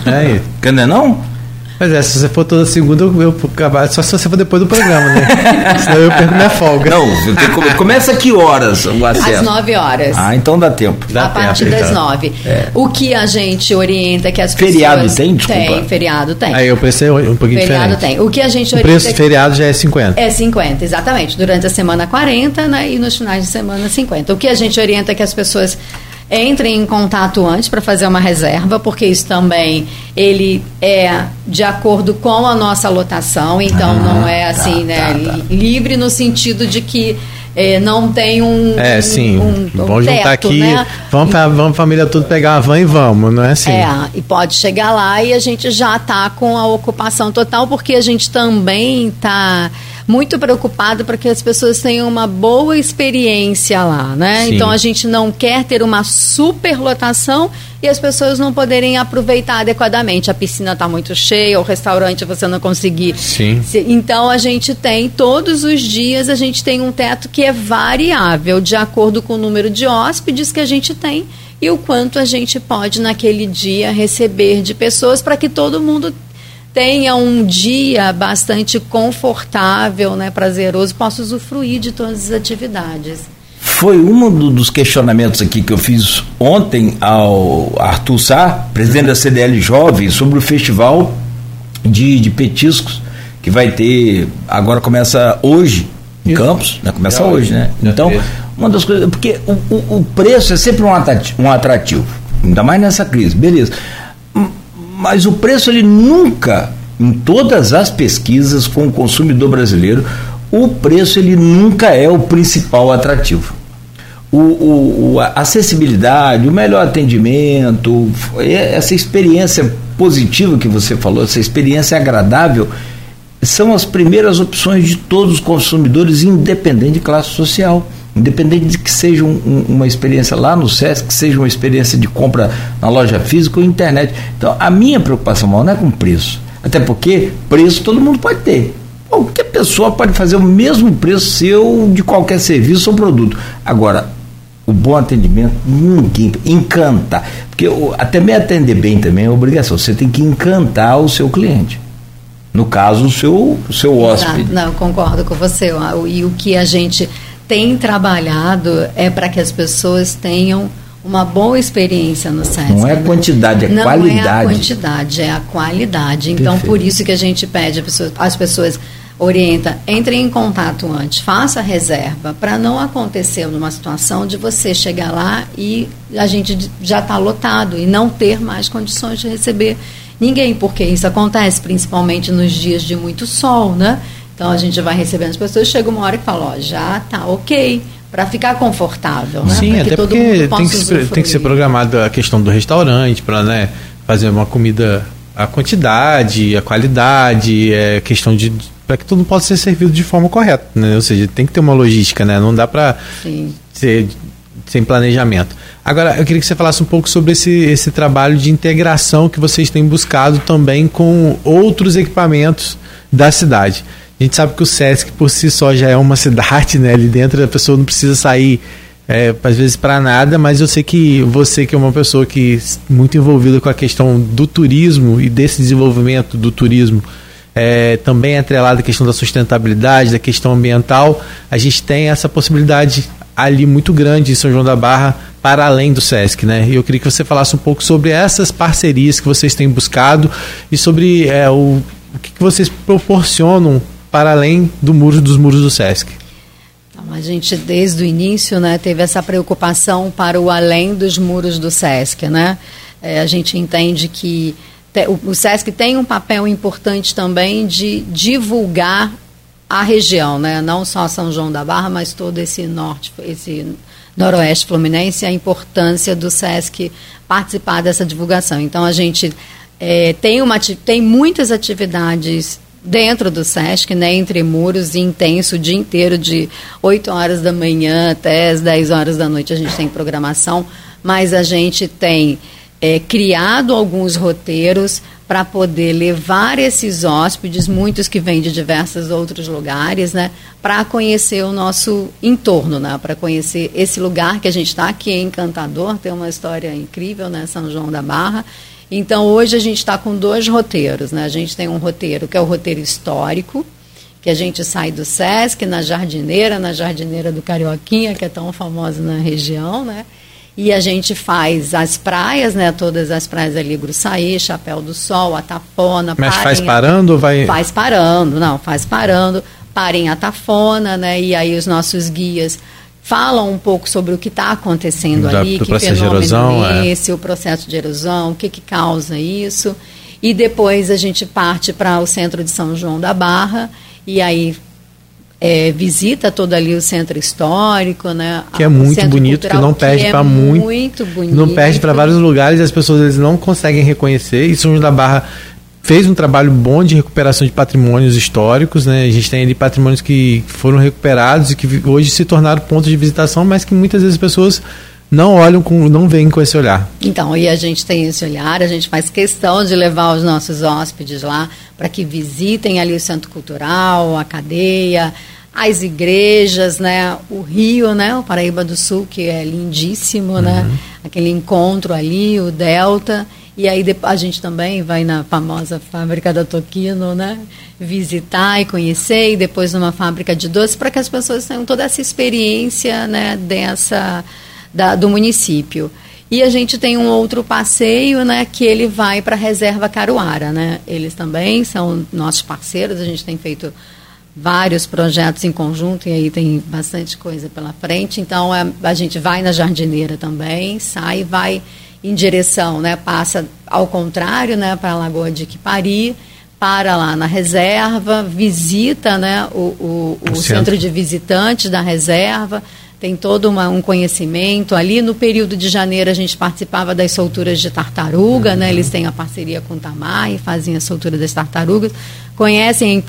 É, <laughs> Quer não? Mas é, se você for toda segunda, eu, eu acabar. Só se você for depois do programa, né? <laughs> Senão eu perco minha folga. Não, tem, começa que horas o acesso? Às 9 horas. Ah, então dá tempo. Dá a tempo, partir das 9. É. O que a gente orienta que as feriado pessoas. Feriado tem? Desculpa. Tem, feriado tem. Aí o preço é um pouquinho feriado diferente. tem. O que a gente orienta. O preço do feriado já é 50. É 50, exatamente. Durante a semana 40, né? E nos finais de semana 50. O que a gente orienta é que as pessoas Entrem em contato antes para fazer uma reserva, porque isso também ele é de acordo com a nossa lotação, então ah, não é tá, assim, tá, né, tá, tá. livre no sentido de que é, não tem um. É, sim. Um, um vamos teto, juntar aqui, né? vamos, pra, vamos família tudo pegar uma van e vamos, não é assim? É, e pode chegar lá e a gente já está com a ocupação total, porque a gente também está muito preocupado para que as pessoas tenham uma boa experiência lá, né? Sim. Então a gente não quer ter uma superlotação e as pessoas não poderem aproveitar adequadamente. A piscina está muito cheia, o restaurante você não conseguir. Sim. Então a gente tem todos os dias a gente tem um teto que é variável de acordo com o número de hóspedes que a gente tem e o quanto a gente pode naquele dia receber de pessoas para que todo mundo tenha um dia bastante confortável, né, prazeroso, possa usufruir de todas as atividades. Foi um dos questionamentos aqui que eu fiz ontem ao Arthur Sá, presidente da CDL Jovem, sobre o festival de, de petiscos que vai ter, agora começa hoje em Isso. Campos, né? começa Já hoje, né? Então, uma das coisas, porque o, o, o preço é sempre um atrativo, um atrativo, ainda mais nessa crise, beleza mas o preço ele nunca, em todas as pesquisas com o consumidor brasileiro, o preço ele nunca é o principal atrativo. O, o, a acessibilidade, o melhor atendimento, essa experiência positiva que você falou, essa experiência agradável, são as primeiras opções de todos os consumidores, independente de classe social. Independente de que seja um, um, uma experiência lá no SESC, que seja uma experiência de compra na loja física ou internet. Então, a minha preocupação maior não é com preço. Até porque preço todo mundo pode ter. Qualquer pessoa pode fazer o mesmo preço seu de qualquer serviço ou produto. Agora, o bom atendimento, ninguém encanta. Porque até me atender bem também é obrigação. Você tem que encantar o seu cliente. No caso, o seu, o seu hóspede. Não, concordo com você. E o que a gente tem trabalhado é para que as pessoas tenham uma boa experiência no SESC. Não é a quantidade, é a Não qualidade. Não é a quantidade, é a qualidade. Então, Perfeito. por isso que a gente pede às pessoas orienta, entre em contato antes, faça reserva, para não acontecer numa situação de você chegar lá e a gente já está lotado e não ter mais condições de receber ninguém, porque isso acontece principalmente nos dias de muito sol, né? Então a gente vai recebendo as pessoas, chega uma hora que fala, ó, já tá ok, para ficar confortável, né? Sim, até porque tem que, tem que ser programada a questão do restaurante, para né, fazer uma comida a quantidade, a qualidade, é questão de para que tudo possa ser servido de forma correta, né? Ou seja, tem que ter uma logística, né? Não dá para ser sem planejamento. Agora, eu queria que você falasse um pouco sobre esse, esse trabalho de integração que vocês têm buscado também com outros equipamentos da cidade. A gente sabe que o SESC por si só já é uma <laughs> cidade, né? Ali dentro a pessoa não precisa sair é, às vezes para nada, mas eu sei que você que é uma pessoa que muito envolvida com a questão do turismo e desse desenvolvimento do turismo, é, também é atrelada à questão da sustentabilidade, da questão ambiental, a gente tem essa possibilidade ali muito grande em São João da Barra para além do SESC, né? E eu queria que você falasse um pouco sobre essas parcerias que vocês têm buscado e sobre é, o, o que, que vocês proporcionam para além do muro dos muros do SESC. A gente desde o início, né, teve essa preocupação para o além dos muros do SESC, né? É, a gente entende que o SESC tem um papel importante também de divulgar a região, né? não só São João da Barra, mas todo esse norte, esse noroeste fluminense, a importância do SESC participar dessa divulgação. Então a gente é, tem, uma, tem muitas atividades dentro do SESC, né, entre muros, intenso, o dia inteiro, de 8 horas da manhã até as 10 horas da noite a gente tem programação, mas a gente tem é, criado alguns roteiros para poder levar esses hóspedes, muitos que vêm de diversos outros lugares, né, para conhecer o nosso entorno, né, para conhecer esse lugar que a gente está, que é encantador, tem uma história incrível, né, São João da Barra. Então, hoje a gente está com dois roteiros, né, a gente tem um roteiro que é o roteiro histórico, que a gente sai do Sesc, na Jardineira, na Jardineira do Carioquinha, que é tão famosa na região, né, e a gente faz as praias, né? Todas as praias ali, Gruçaí, Chapéu do Sol, Atafona. Mas faz parando ou vai. Faz parando, não, faz parando, parem Atafona, né? E aí os nossos guias falam um pouco sobre o que está acontecendo da, ali, que fenômeno erosão, é esse, é. o processo de erosão, o que, que causa isso. E depois a gente parte para o centro de São João da Barra, e aí é, visita todo ali o centro histórico, né? Que é muito bonito, cultural, que não perde para é muito, muito bonito. Não perde para vários lugares, as pessoas eles não conseguem reconhecer. E São João da Barra fez um trabalho bom de recuperação de patrimônios históricos, né? A gente tem ali patrimônios que foram recuperados e que hoje se tornaram pontos de visitação, mas que muitas vezes as pessoas não olham com, não veem com esse olhar. Então, e a gente tem esse olhar, a gente faz questão de levar os nossos hóspedes lá para que visitem ali o centro cultural, a cadeia, as igrejas, né, o Rio, né, o Paraíba do Sul, que é lindíssimo, né, uhum. né, aquele encontro ali, o Delta, e aí a gente também vai na famosa fábrica da Toquino, né, visitar e conhecer, e depois numa fábrica de doces, para que as pessoas tenham toda essa experiência, né, dessa da, do município. E a gente tem um outro passeio, né, que ele vai para a Reserva Caruara, né? Eles também são nossos parceiros, a gente tem feito vários projetos em conjunto e aí tem bastante coisa pela frente. Então a, a gente vai na jardineira também, sai e vai em direção, né, passa ao contrário, né, para a Lagoa de Quipari, para lá na reserva, visita, né, o, o, o, o centro. centro de visitantes da reserva tem todo uma, um conhecimento. Ali no período de janeiro a gente participava das solturas de tartaruga, uhum. né? Eles têm a parceria com o Tamar e fazem a soltura das tartarugas. Conhecem.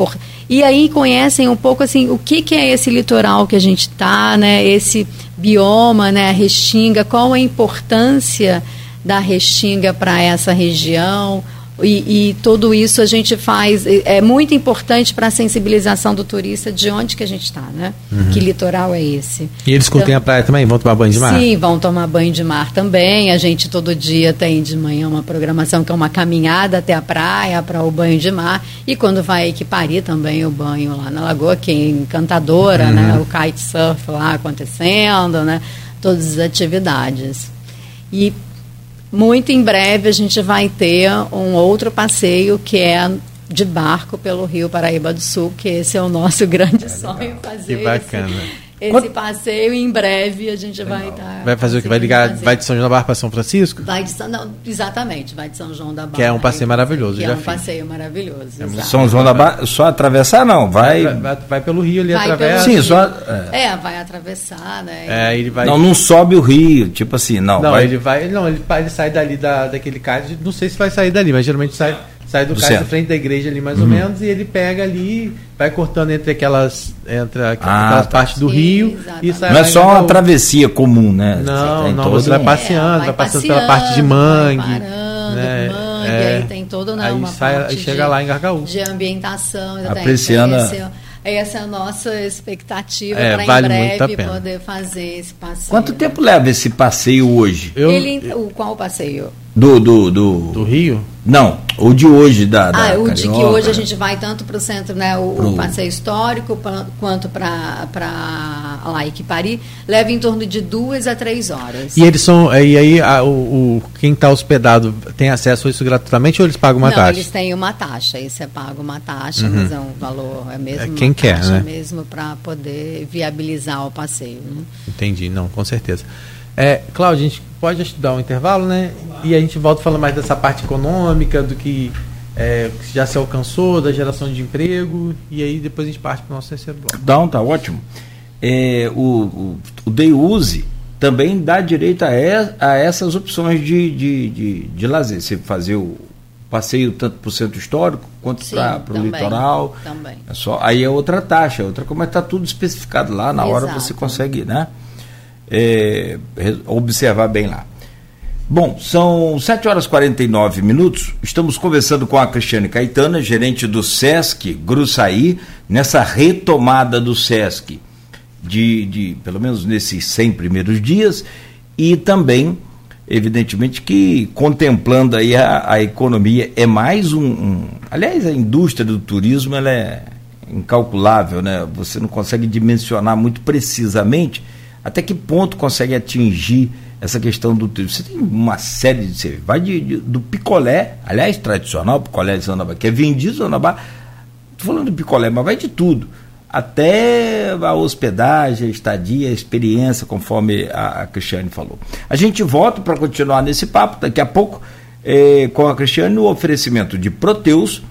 E aí conhecem um pouco assim o que, que é esse litoral que a gente está, né? Esse bioma, né? A restinga, qual a importância da restinga para essa região, E, e, tudo isso a gente faz, é muito importante para a sensibilização do turista de onde que a gente está, né? Uhum. Que litoral é esse. E eles curtem então, a praia também? Vão tomar banho de mar? Sim, vão tomar banho de mar também. A gente todo dia tem de manhã uma programação que é uma caminhada até a praia para o banho de mar. E quando vai a Equipari também o banho lá na Lagoa, que é encantadora, uhum. né? O kitesurf lá acontecendo, né? Todas as atividades. E muito em breve a gente vai ter um outro passeio que é de barco pelo Rio Paraíba do Sul, que esse é o nosso <laughs> grande é sonho fazer. Que bacana. Esse, esse Quanto... passeio em breve a gente vai estar. Tá vai fazer o que? Vai ligar, vai de São João da Barra para São Francisco? Vai de São, não, exatamente, vai de São João da Barra. Que é um passeio maravilhoso, que já é um fiz. passeio maravilhoso. É São João da Barra, só atravessar não, vai. Vai, vai, vai pelo rio ali, atravessa. Sim, só. É. é. vai atravessar, né? É, ele vai. Não, não sobe o rio, tipo assim, não. Não, vai... ele vai. Não, ele, ele sai dali da, daquele cais, não sei se vai sair dali, mas geralmente sai sai do, do cais da frente da igreja ali mais uhum. ou menos e ele pega ali vai cortando entre aquelas entre aquelas ah, tá. partes do Sim, rio exatamente. e sai não é só uma travessia comum né não não você vai passeando é, vai, vai passando pela parte de mangue parando, né? mangue é, aí tem toda né, aí uma sai, parte chega de, lá em Gargaú de ambientação apreciando essa é a nossa expectativa é, para vale em breve poder fazer esse passeio. Quanto tempo leva esse passeio hoje? Eu, Ele, o, qual passeio? Do, do, do, do Rio? Não, o de hoje da. da ah, o de que hoje a gente vai tanto para o centro, né? O, Pro... o passeio histórico pra, quanto para lá Equipari, leva em torno de duas a três horas. E eles são. E aí a, o, o, quem está hospedado tem acesso a isso gratuitamente ou eles pagam uma Não, taxa? Eles têm uma taxa, isso é pago uma taxa, uhum. mas é um valor, é mesmo. É quem quer, né? mesmo para poder viabilizar o passeio. Né? Entendi, não, com certeza. É, Cláudio, a gente pode estudar um intervalo, né? E a gente volta falando mais dessa parte econômica, do que é, já se alcançou, da geração de emprego, e aí depois a gente parte para o nosso terceiro bloco. Não, tá ótimo. É, o, o, o Day Use também dá direito a, a essas opções de, de, de, de lazer. Você fazer o passeio tanto para o centro histórico quanto para o litoral. Também. É só, aí é outra taxa, outra como está tudo especificado lá, na Exato. hora você consegue, né? É, observar bem lá. Bom, são 7 horas e 49 minutos. Estamos conversando com a Cristiane Caetana, gerente do SESC Gruçaí, nessa retomada do SESC, de, de pelo menos nesses 100 primeiros dias, e também, evidentemente, que contemplando aí a, a economia, é mais um, um. Aliás, a indústria do turismo ela é incalculável, né? Você não consegue dimensionar muito precisamente até que ponto consegue atingir essa questão do? Você tem uma série de. Você vai de, de, do picolé, aliás, tradicional, picolé de Zanabá, que é vendido Zanabá. Estou falando do picolé, mas vai de tudo. Até a hospedagem, a estadia, a experiência, conforme a, a Cristiane falou. A gente volta para continuar nesse papo daqui a pouco eh, com a Cristiane no oferecimento de Proteus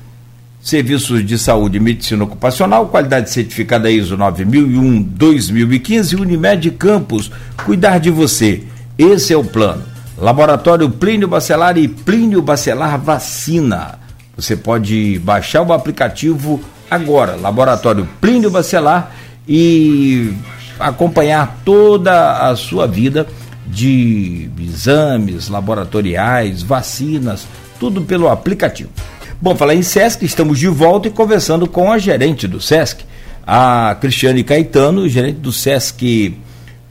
Serviços de Saúde e Medicina Ocupacional, qualidade certificada ISO 9001-2015, Unimed Campos, cuidar de você. Esse é o plano. Laboratório Plínio Bacelar e Plínio Bacelar Vacina. Você pode baixar o aplicativo agora, Laboratório Plínio Bacelar, e acompanhar toda a sua vida de exames laboratoriais, vacinas, tudo pelo aplicativo. Bom, falar em SESC, estamos de volta e conversando com a gerente do SESC, a Cristiane Caetano, gerente do SESC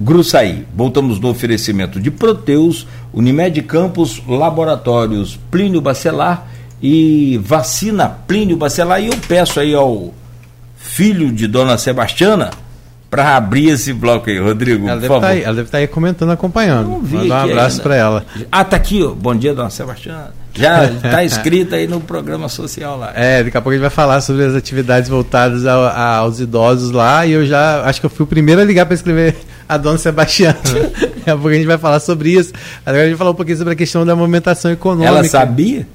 Gruçaí. Voltamos no oferecimento de Proteus, Unimed Campos, Laboratórios Plínio Bacelar e Vacina Plínio Bacelar. E eu peço aí ao filho de Dona Sebastiana para abrir esse bloco aí, Rodrigo. Ela deve, estar tá aí, ela deve estar tá aí comentando, acompanhando. Manda um abraço para ela. Ah, tá aqui, ó. bom dia, Dona Sebastiana. Já <laughs> está inscrito aí no programa social lá. É, daqui a pouco a gente vai falar sobre as atividades voltadas ao, a, aos idosos lá. E eu já acho que eu fui o primeiro a ligar para escrever <laughs> a dona Sebastiana. <laughs> daqui a pouco a gente vai falar sobre isso. Agora a gente vai falar um pouquinho sobre a questão da movimentação econômica. Ela sabia?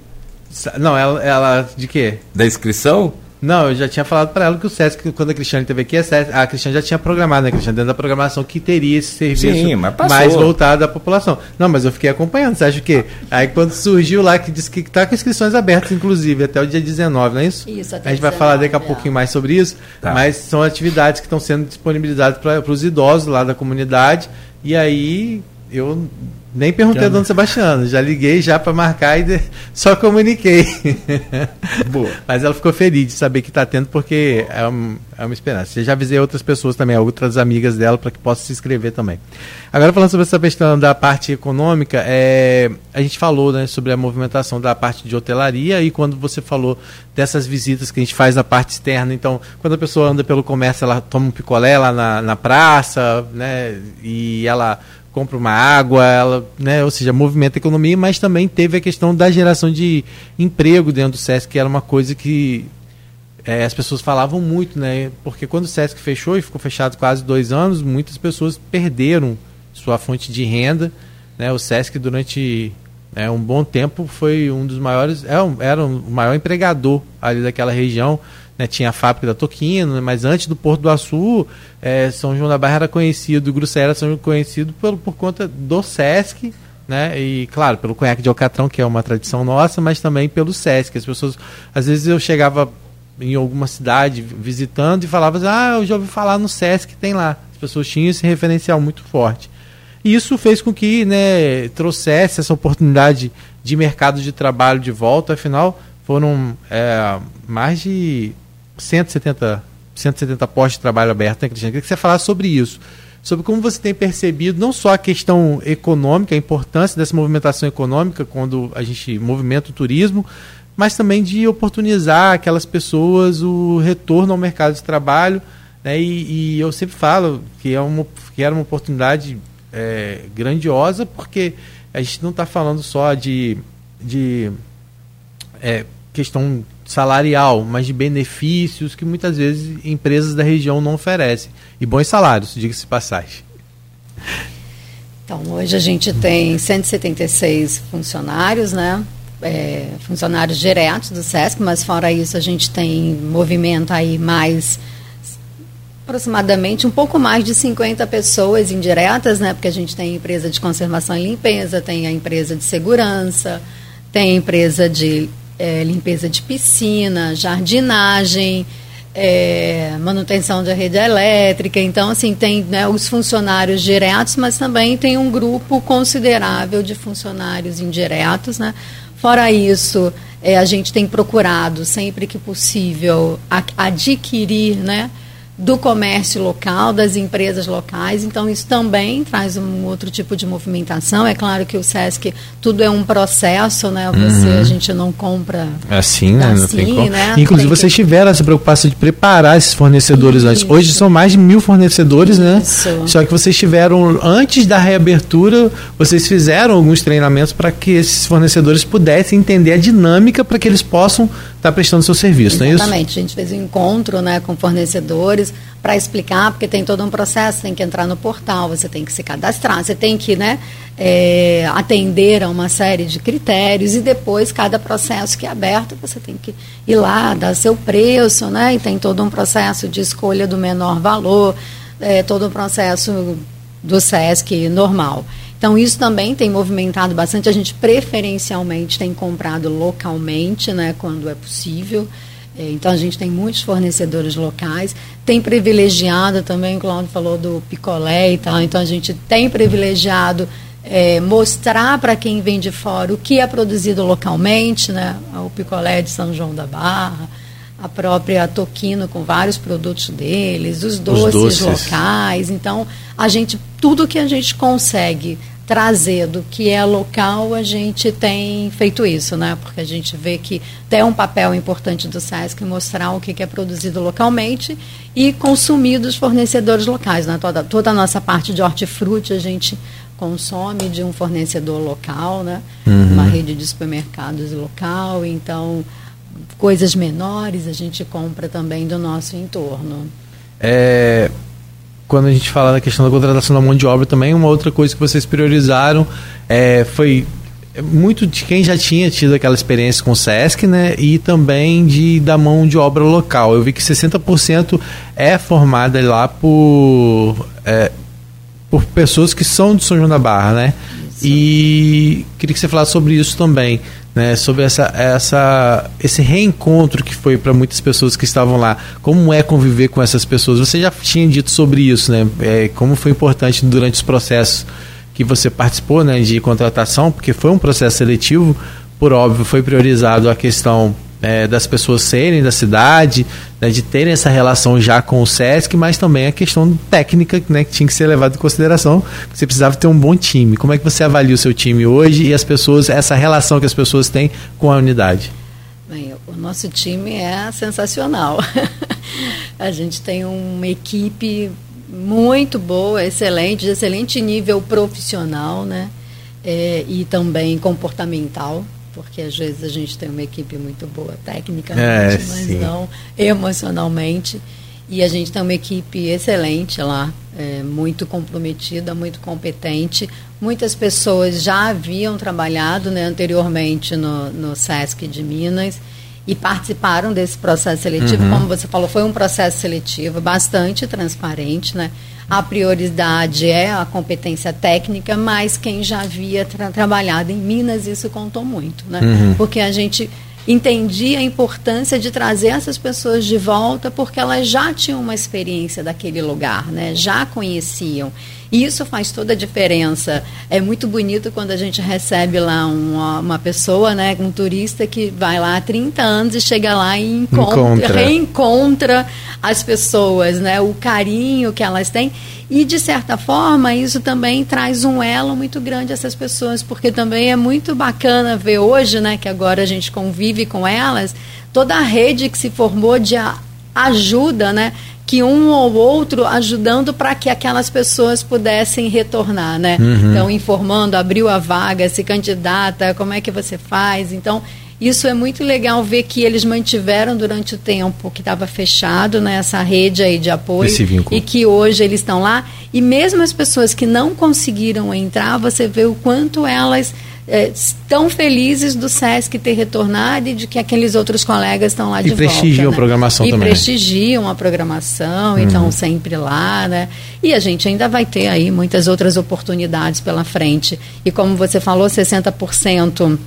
Não, ela, ela de quê? Da inscrição? Não, eu já tinha falado para ela que o SESC, quando a Cristiane teve aqui, a Cristiane já tinha programado, né, Cristiane? Dentro da programação que teria esse serviço Sim, mais voltado à população. Não, mas eu fiquei acompanhando, você acha o quê? Aí quando surgiu lá, que disse que está com inscrições abertas, inclusive, até o dia 19, não é isso? Isso, até A gente vai falar daqui a é. pouquinho mais sobre isso, tá. mas são atividades que estão sendo disponibilizadas para os idosos lá da comunidade, e aí eu nem perguntei a Dona Sebastiana, já liguei já para marcar e <laughs> só comuniquei. Boa. <laughs> Mas ela ficou feliz de saber que está tendo, porque é, um, é uma esperança. Eu já avisei outras pessoas também, outras amigas dela, para que possam se inscrever também. Agora, falando sobre essa questão da parte econômica, é, a gente falou né, sobre a movimentação da parte de hotelaria e quando você falou dessas visitas que a gente faz na parte externa, então, quando a pessoa anda pelo comércio, ela toma um picolé lá na, na praça, né, e ela compra uma água, ela, né, ou seja, movimenta a economia, mas também teve a questão da geração de emprego dentro do SESC, que era uma coisa que é, as pessoas falavam muito, né? Porque quando o SESC fechou e ficou fechado quase dois anos, muitas pessoas perderam sua fonte de renda. Né? O SESC durante é, um bom tempo foi um dos maiores, é, era o maior empregador ali daquela região né, tinha a fábrica da Toquino, né, mas antes do Porto do Açu, é, São João da Barra era conhecido, Gruçera era São conhecido por, por conta do Sesc, né, e claro, pelo conhaque de Alcatrão, que é uma tradição nossa, mas também pelo Sesc. As pessoas, às vezes eu chegava em alguma cidade visitando e falava assim, ah, eu já ouvi falar no Sesc, tem lá. As pessoas tinham esse referencial muito forte. E isso fez com que né, trouxesse essa oportunidade de mercado de trabalho de volta, afinal foram é, mais de 170, 170 postos de trabalho abertos, né, Cristiano? Queria que você falasse sobre isso. Sobre como você tem percebido não só a questão econômica, a importância dessa movimentação econômica quando a gente movimenta o turismo, mas também de oportunizar aquelas pessoas o retorno ao mercado de trabalho. Né? E, e eu sempre falo que, é uma, que era uma oportunidade é, grandiosa, porque a gente não está falando só de, de é, questão salarial, mas de benefícios que muitas vezes empresas da região não oferecem. E bons salários, diga-se passagem. Então, hoje a gente tem 176 funcionários, né? É, funcionários diretos do SESC, mas fora isso a gente tem movimento aí mais aproximadamente um pouco mais de 50 pessoas indiretas, né? Porque a gente tem empresa de conservação e limpeza, tem a empresa de segurança, tem a empresa de é, limpeza de piscina, jardinagem, é, manutenção de rede elétrica. Então, assim, tem né, os funcionários diretos, mas também tem um grupo considerável de funcionários indiretos. Né? Fora isso, é, a gente tem procurado, sempre que possível, a, adquirir né, do comércio local, das empresas locais. Então, isso também traz um outro tipo de movimentação. É claro que o SESC, tudo é um processo, né? Você, uhum. A gente não compra é assim, né? Assim, não tem como. Né? Inclusive, tem vocês que... tiveram essa preocupação de preparar esses fornecedores isso. antes. Hoje são mais de mil fornecedores, né? isso. né? Só que vocês tiveram, antes da reabertura, vocês fizeram alguns treinamentos para que esses fornecedores pudessem entender a dinâmica para que eles possam estar prestando seu serviço, Exatamente. não é isso? Exatamente. A gente fez um encontro né, com fornecedores para explicar, porque tem todo um processo, tem que entrar no portal, você tem que se cadastrar, você tem que né, é, atender a uma série de critérios e depois cada processo que é aberto, você tem que ir lá, dar seu preço, né? E tem todo um processo de escolha do menor valor, é, todo um processo do SESC normal. Então, isso também tem movimentado bastante. A gente preferencialmente tem comprado localmente, né, quando é possível. É, então, a gente tem muitos fornecedores locais. Tem privilegiado também, o Claudio falou do picolé e tal. Então, a gente tem privilegiado é, mostrar para quem vem de fora o que é produzido localmente, né? O picolé de São João da Barra, a própria Toquino com vários produtos deles, os doces, os doces, locais. Então, a gente tudo que a gente consegue trazer do que é local, a gente tem feito isso, né? Porque a gente vê que tem um papel importante do SESC mostrar o que é produzido localmente e consumir dos fornecedores locais. Né? Toda, toda a nossa parte de hortifruti a gente consome de um fornecedor local, né? Uhum. Uma rede de supermercados local, então coisas menores a gente compra também do nosso entorno. É, quando a gente fala da questão da contratação da mão de obra também, uma outra coisa que vocês priorizaram é, foi muito de quem já tinha tido aquela experiência com o SESC, né? E também de da mão de obra local. Eu vi que 60% é formada lá por, é, por pessoas que são de São João da Barra, né? E queria que você falasse sobre isso também né, sobre essa, essa, esse reencontro que foi para muitas pessoas que estavam lá. Como é conviver com essas pessoas? Você já tinha dito sobre isso, né? É, como foi importante durante os processos que você participou né, de contratação, porque foi um processo seletivo, por óbvio, foi priorizado a questão é, das pessoas serem da cidade, né, de terem essa relação já com o SESC, mas também a questão técnica né, que tinha que ser levada em consideração. Você precisava ter um bom time. Como é que você avalia o seu time hoje e as pessoas, essa relação que as pessoas têm com a unidade? Bem, o nosso time é sensacional. <laughs> a gente tem uma equipe muito boa, excelente, de excelente nível profissional, né? É, e também comportamental porque às vezes a gente tem uma equipe muito boa tecnicamente, é, mas sim. não emocionalmente. E a gente tem uma equipe excelente lá, é, muito comprometida, muito competente. Muitas pessoas já haviam trabalhado né, anteriormente no, no SESC de Minas e participaram desse processo seletivo. Uhum. Como você falou, foi um processo seletivo bastante transparente, né? A prioridade é a competência técnica, mas quem já havia tra trabalhado em Minas, isso contou muito, né? Uhum. Porque a gente entendia a importância de trazer essas pessoas de volta porque elas já tinham uma experiência daquele lugar, né? Já conheciam. E isso faz toda a diferença. É muito bonito quando a gente recebe lá uma, uma pessoa, né, um turista que vai lá há 30 anos e chega lá e encontra, encontra. reencontra as pessoas, né, o carinho que elas têm. E, de certa forma, isso também traz um elo muito grande a essas pessoas, porque também é muito bacana ver hoje, né, que agora a gente convive com elas, toda a rede que se formou de ajuda, né? Que um ou outro ajudando para que aquelas pessoas pudessem retornar, né? Uhum. Então, informando, abriu a vaga, se candidata, como é que você faz. Então, isso é muito legal ver que eles mantiveram durante o tempo que estava fechado nessa né, rede aí de apoio e que hoje eles estão lá. E mesmo as pessoas que não conseguiram entrar, você vê o quanto elas é, estão felizes do SESC ter retornado e de que aqueles outros colegas estão lá e de volta. E prestigiam né? a programação e também. E prestigiam a programação, uhum. então sempre lá, né? E a gente ainda vai ter aí muitas outras oportunidades pela frente. E como você falou, 60%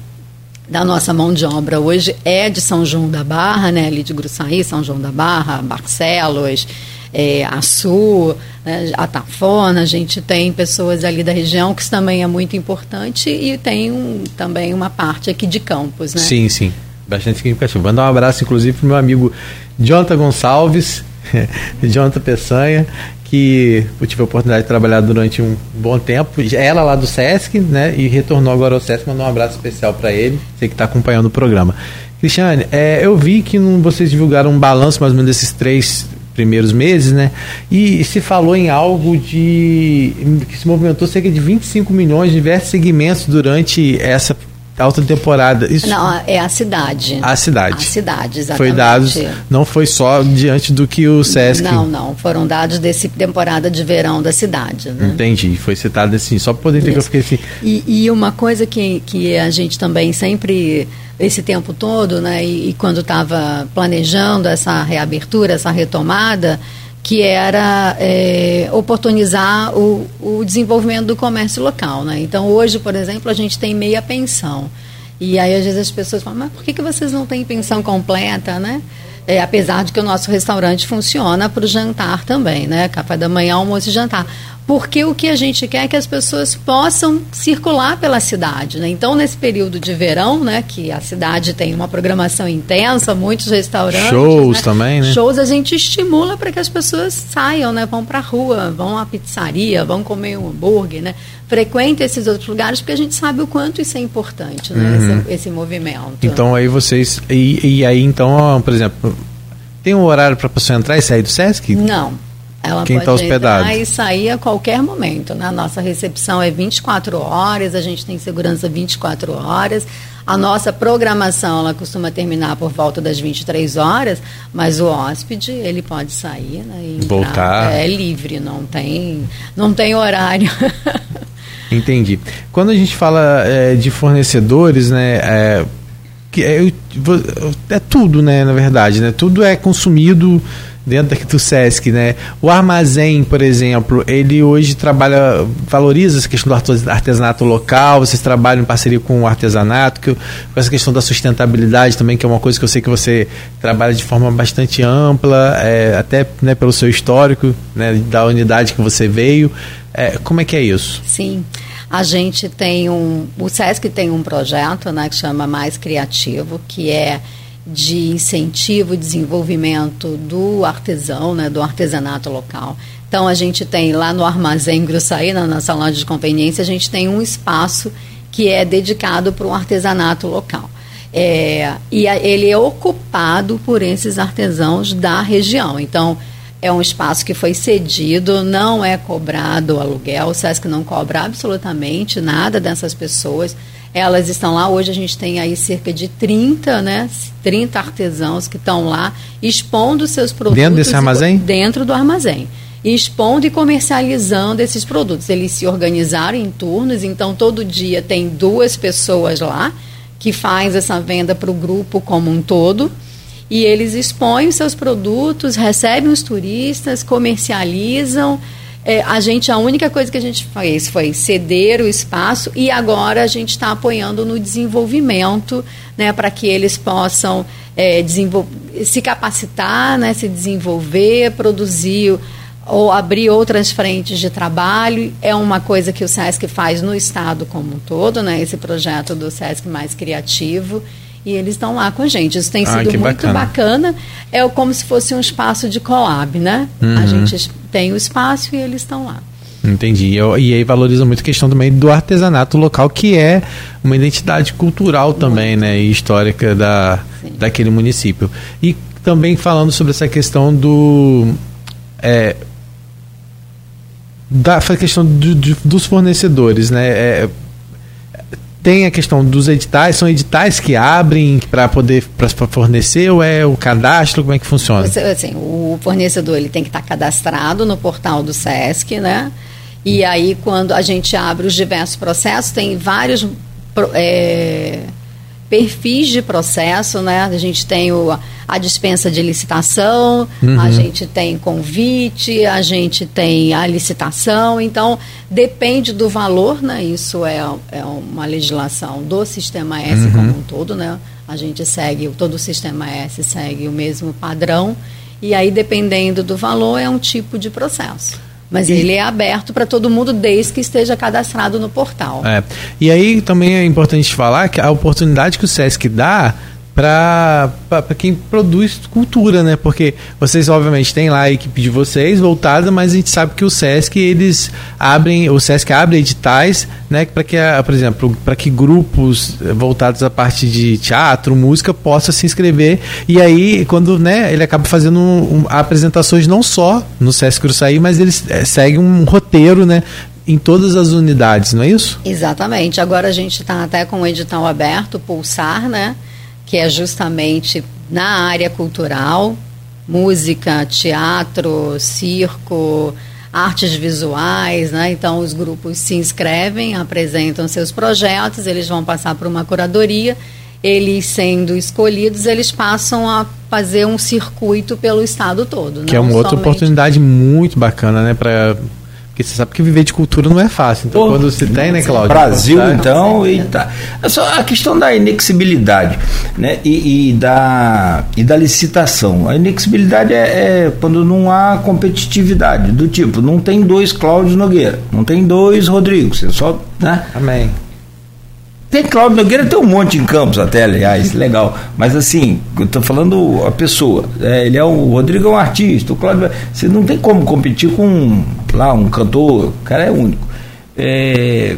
da nossa mão de obra hoje é de São João da Barra, né? Ali de Gruçaí, São João da Barra, Barcelos, é, Açu, né, Atafona, a gente tem pessoas ali da região, que isso também é muito importante, e tem um, também uma parte aqui de Campos, né? Sim, sim. Bastante significativo. Mandar um abraço, inclusive, para o meu amigo Jonathan Gonçalves, <laughs> Jonathan Peçanha, que eu tive a oportunidade de trabalhar durante um bom tempo. Ela lá do Sesc, né? E retornou agora ao Sesc. Mandar um abraço especial para ele, você que está acompanhando o programa. Cristiane, é, eu vi que não, vocês divulgaram um balanço mais ou menos desses três primeiros meses, né? E se falou em algo de que se movimentou cerca de 25 milhões de diversos segmentos durante essa alta temporada. Isso, não, é a cidade. A cidade. A cidade, exatamente. Foi dados, não foi só diante do que o SESC... Não, não, foram dados desse temporada de verão da cidade. Né? Entendi, foi citado assim, só para poder entender que eu fiquei assim... E, e, uma coisa que, que a gente também sempre, esse tempo todo, né, e, e quando estava planejando essa reabertura, essa retomada que era é, oportunizar o, o, desenvolvimento do comércio local. Né? Então, hoje, por exemplo, a gente tem meia pensão. E aí, às vezes, as pessoas falam, mas por que, que vocês não têm pensão completa, né? É, apesar de que o nosso restaurante funciona para o jantar também, né? Café da manhã, almoço e jantar porque o que a gente quer é que as pessoas possam circular pela cidade. Né? Então, nesse período de verão, né, que a cidade tem uma programação intensa, muitos restaurantes. Shows né? também, né? Shows a gente estimula para que as pessoas saiam, né? vão para a rua, vão à pizzaria, vão comer um hambúrguer, né? frequentem esses outros lugares, porque a gente sabe o quanto isso é importante, né? Uhum. esse, esse, movimento. Então, aí vocês. E, e aí, então, por exemplo, tem um horário para a pessoa entrar e sair do SESC? Não. Ela Quem está hospedado? e sair a qualquer momento. Né? A nossa recepção é 24 horas, a gente tem segurança 24 horas. A nossa programação ela costuma terminar por volta das 23 horas, mas o hóspede ele pode sair né, e voltar. É livre, não tem, não tem horário. <laughs> Entendi. Quando a gente fala é, de fornecedores, né, é, é, é, tudo, né, na verdade, né, tudo é consumido dentro do SESC, né? O armazém, por exemplo, ele hoje trabalha, valoriza essa questão do artesanato local, vocês trabalham em parceria com o artesanato, que, com essa questão da sustentabilidade também, que é uma coisa que eu sei que você trabalha de forma bastante ampla, é, até né, pelo seu histórico, né, da unidade que você veio. É, como é que é isso? Sim. A gente tem um, o SESC tem um projeto, né, que chama Mais Criativo, que é de incentivo e desenvolvimento do artesão, né, do artesanato local. Então a gente tem lá no armazém Gruçaí, na nossa loja de conveniência, a gente tem um espaço que é dedicado para o artesanato local. É, e a, ele é ocupado por esses artesãos da região. Então, é um espaço que foi cedido, não é cobrado aluguel, o SESC não cobra absolutamente nada dessas pessoas. Elas estão lá, hoje a gente tem aí cerca de 30, né? 30 artesãos que estão lá expondo seus produtos. Dentro desse armazém? Dentro do armazém expondo e comercializando esses produtos. Eles se organizaram em turnos, então todo dia tem duas pessoas lá que faz essa venda para o grupo como um todo. E eles expõem os seus produtos, recebem os turistas, comercializam. É, a gente, a única coisa que a gente fez foi ceder o espaço e agora a gente está apoiando no desenvolvimento, né, para que eles possam é, se capacitar, né, se desenvolver, produzir ou abrir outras frentes de trabalho. É uma coisa que o SESC faz no estado como um todo, né? Esse projeto do SESC Mais Criativo. E eles estão lá com a gente. Isso tem ah, sido muito bacana. bacana. É como se fosse um espaço de collab, né? Uhum. A gente tem o espaço e eles estão lá. Entendi. E aí valoriza muito a questão também do artesanato local, que é uma identidade cultural também, muito. né? E histórica da, daquele município. E também falando sobre essa questão do. É, da questão do, do, dos fornecedores, né? É, tem a questão dos editais, são editais que abrem para poder para fornecer ou é o cadastro, como é que funciona? Assim, o fornecedor ele tem que estar cadastrado no portal do SESC, né? E aí quando a gente abre os diversos processos, tem vários é, perfis de processo, né? A gente tem o, a dispensa de licitação, uhum. a gente tem convite, a gente tem a licitação, então depende do valor, né? Isso é, é uma legislação do Sistema S uhum. como um todo, né? A gente segue, todo o Sistema S segue o mesmo padrão, e aí dependendo do valor é um tipo de processo. Mas e... ele é aberto para todo mundo desde que esteja cadastrado no portal. É. E aí também é importante falar que a oportunidade que o SESC dá para quem produz cultura, né? Porque vocês obviamente têm lá a equipe de vocês voltada, mas a gente sabe que o SESC eles abrem, o SESC abre editais, né, para que, por exemplo, para que grupos voltados à parte de teatro, música possam se inscrever e aí quando, né, ele acaba fazendo um, um, apresentações não só no SESC Cruçaí, mas eles é, seguem um roteiro, né, em todas as unidades, não é isso? Exatamente. Agora a gente está até com o edital aberto, Pulsar, né? Que é justamente na área cultural, música, teatro, circo, artes visuais, né? Então os grupos se inscrevem, apresentam seus projetos, eles vão passar por uma curadoria, eles sendo escolhidos, eles passam a fazer um circuito pelo estado todo. Que é uma outra oportunidade muito bacana, né, para porque você sabe que viver de cultura não é fácil. Então, Pô, quando se tem, né, Cláudio? Brasil, tá, então, e tá. É só a questão da inexibilidade né, e, e, da, e da licitação. A inexibilidade é, é, quando não há competitividade, do tipo, não tem dois Cláudio Nogueira, não tem dois Rodrigo, você só. Né? Amém. Tem Cláudio Nogueira, tem um monte em Campos até, aliás, <laughs> legal. Mas assim, eu tô falando a pessoa. É, ele é o Rodrigo é um artista, o Cláudio. Você não tem como competir com lá um cantor, o cara é único. É,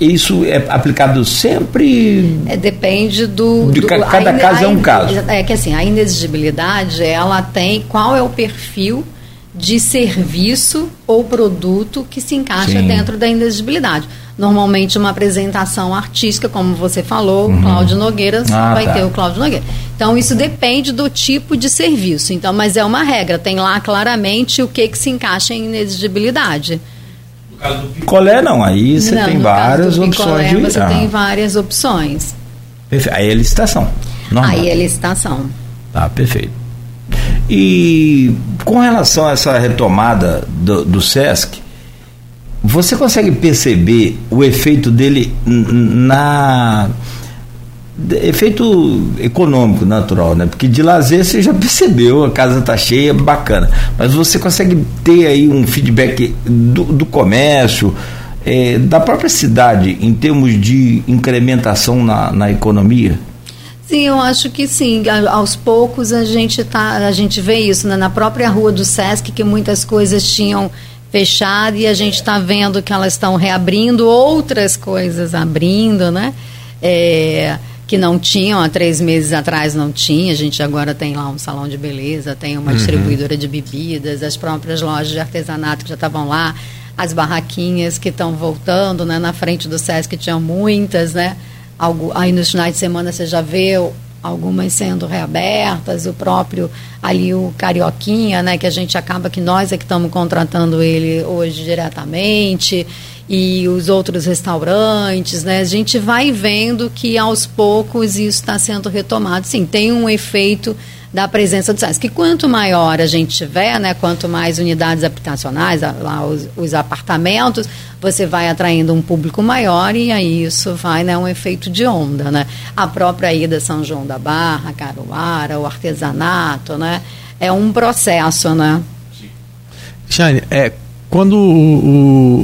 isso é aplicado sempre. É, depende do. Do cada a, caso a, é um caso. É que assim, a inexigibilidade, ela tem qual é o perfil de serviço ou produto que se encaixa Sim. dentro da inexigibilidade normalmente uma apresentação artística, como você falou, uhum. Cláudio Nogueira ah, vai tá. ter o Cláudio Nogueira. Então isso depende do tipo de serviço. Então, mas é uma regra, tem lá claramente o que que se encaixa em inexigibilidade. No caso do picolé não, aí você não, tem várias opções de você ah. tem várias opções. Perfeito. Aí é licitação. Normal. Aí é licitação. Tá, perfeito. E com relação a essa retomada do, do SESC, você consegue perceber o efeito dele na efeito econômico natural, né? Porque de lazer você já percebeu, a casa tá cheia, bacana. Mas você consegue ter aí um feedback do, do comércio, é, da própria cidade em termos de incrementação na, na economia? Sim, eu acho que sim. Aos poucos a gente tá, a gente vê isso né? na própria rua do Sesc que muitas coisas tinham fechado e a gente está vendo que elas estão reabrindo, outras coisas abrindo, né? É, que não tinham há três meses atrás não tinha. A gente agora tem lá um salão de beleza, tem uma uhum. distribuidora de bebidas, as próprias lojas de artesanato que já estavam lá, as barraquinhas que estão voltando, né? Na frente do Sesc tinham muitas, né? Algo, aí nos finais de semana você já vê algumas sendo reabertas, o próprio ali o Carioquinha, né, que a gente acaba que nós é que estamos contratando ele hoje diretamente e os outros restaurantes, né? A gente vai vendo que aos poucos isso está sendo retomado. Sim, tem um efeito da presença do SESC. Que quanto maior a gente tiver, né, quanto mais unidades habitacionais, lá os, os, apartamentos, você vai atraindo um público maior e aí isso vai, né, um efeito de onda, né? A própria ida São João da Barra, Caruara, o artesanato, né? É um processo, né? Jane, é, quando o,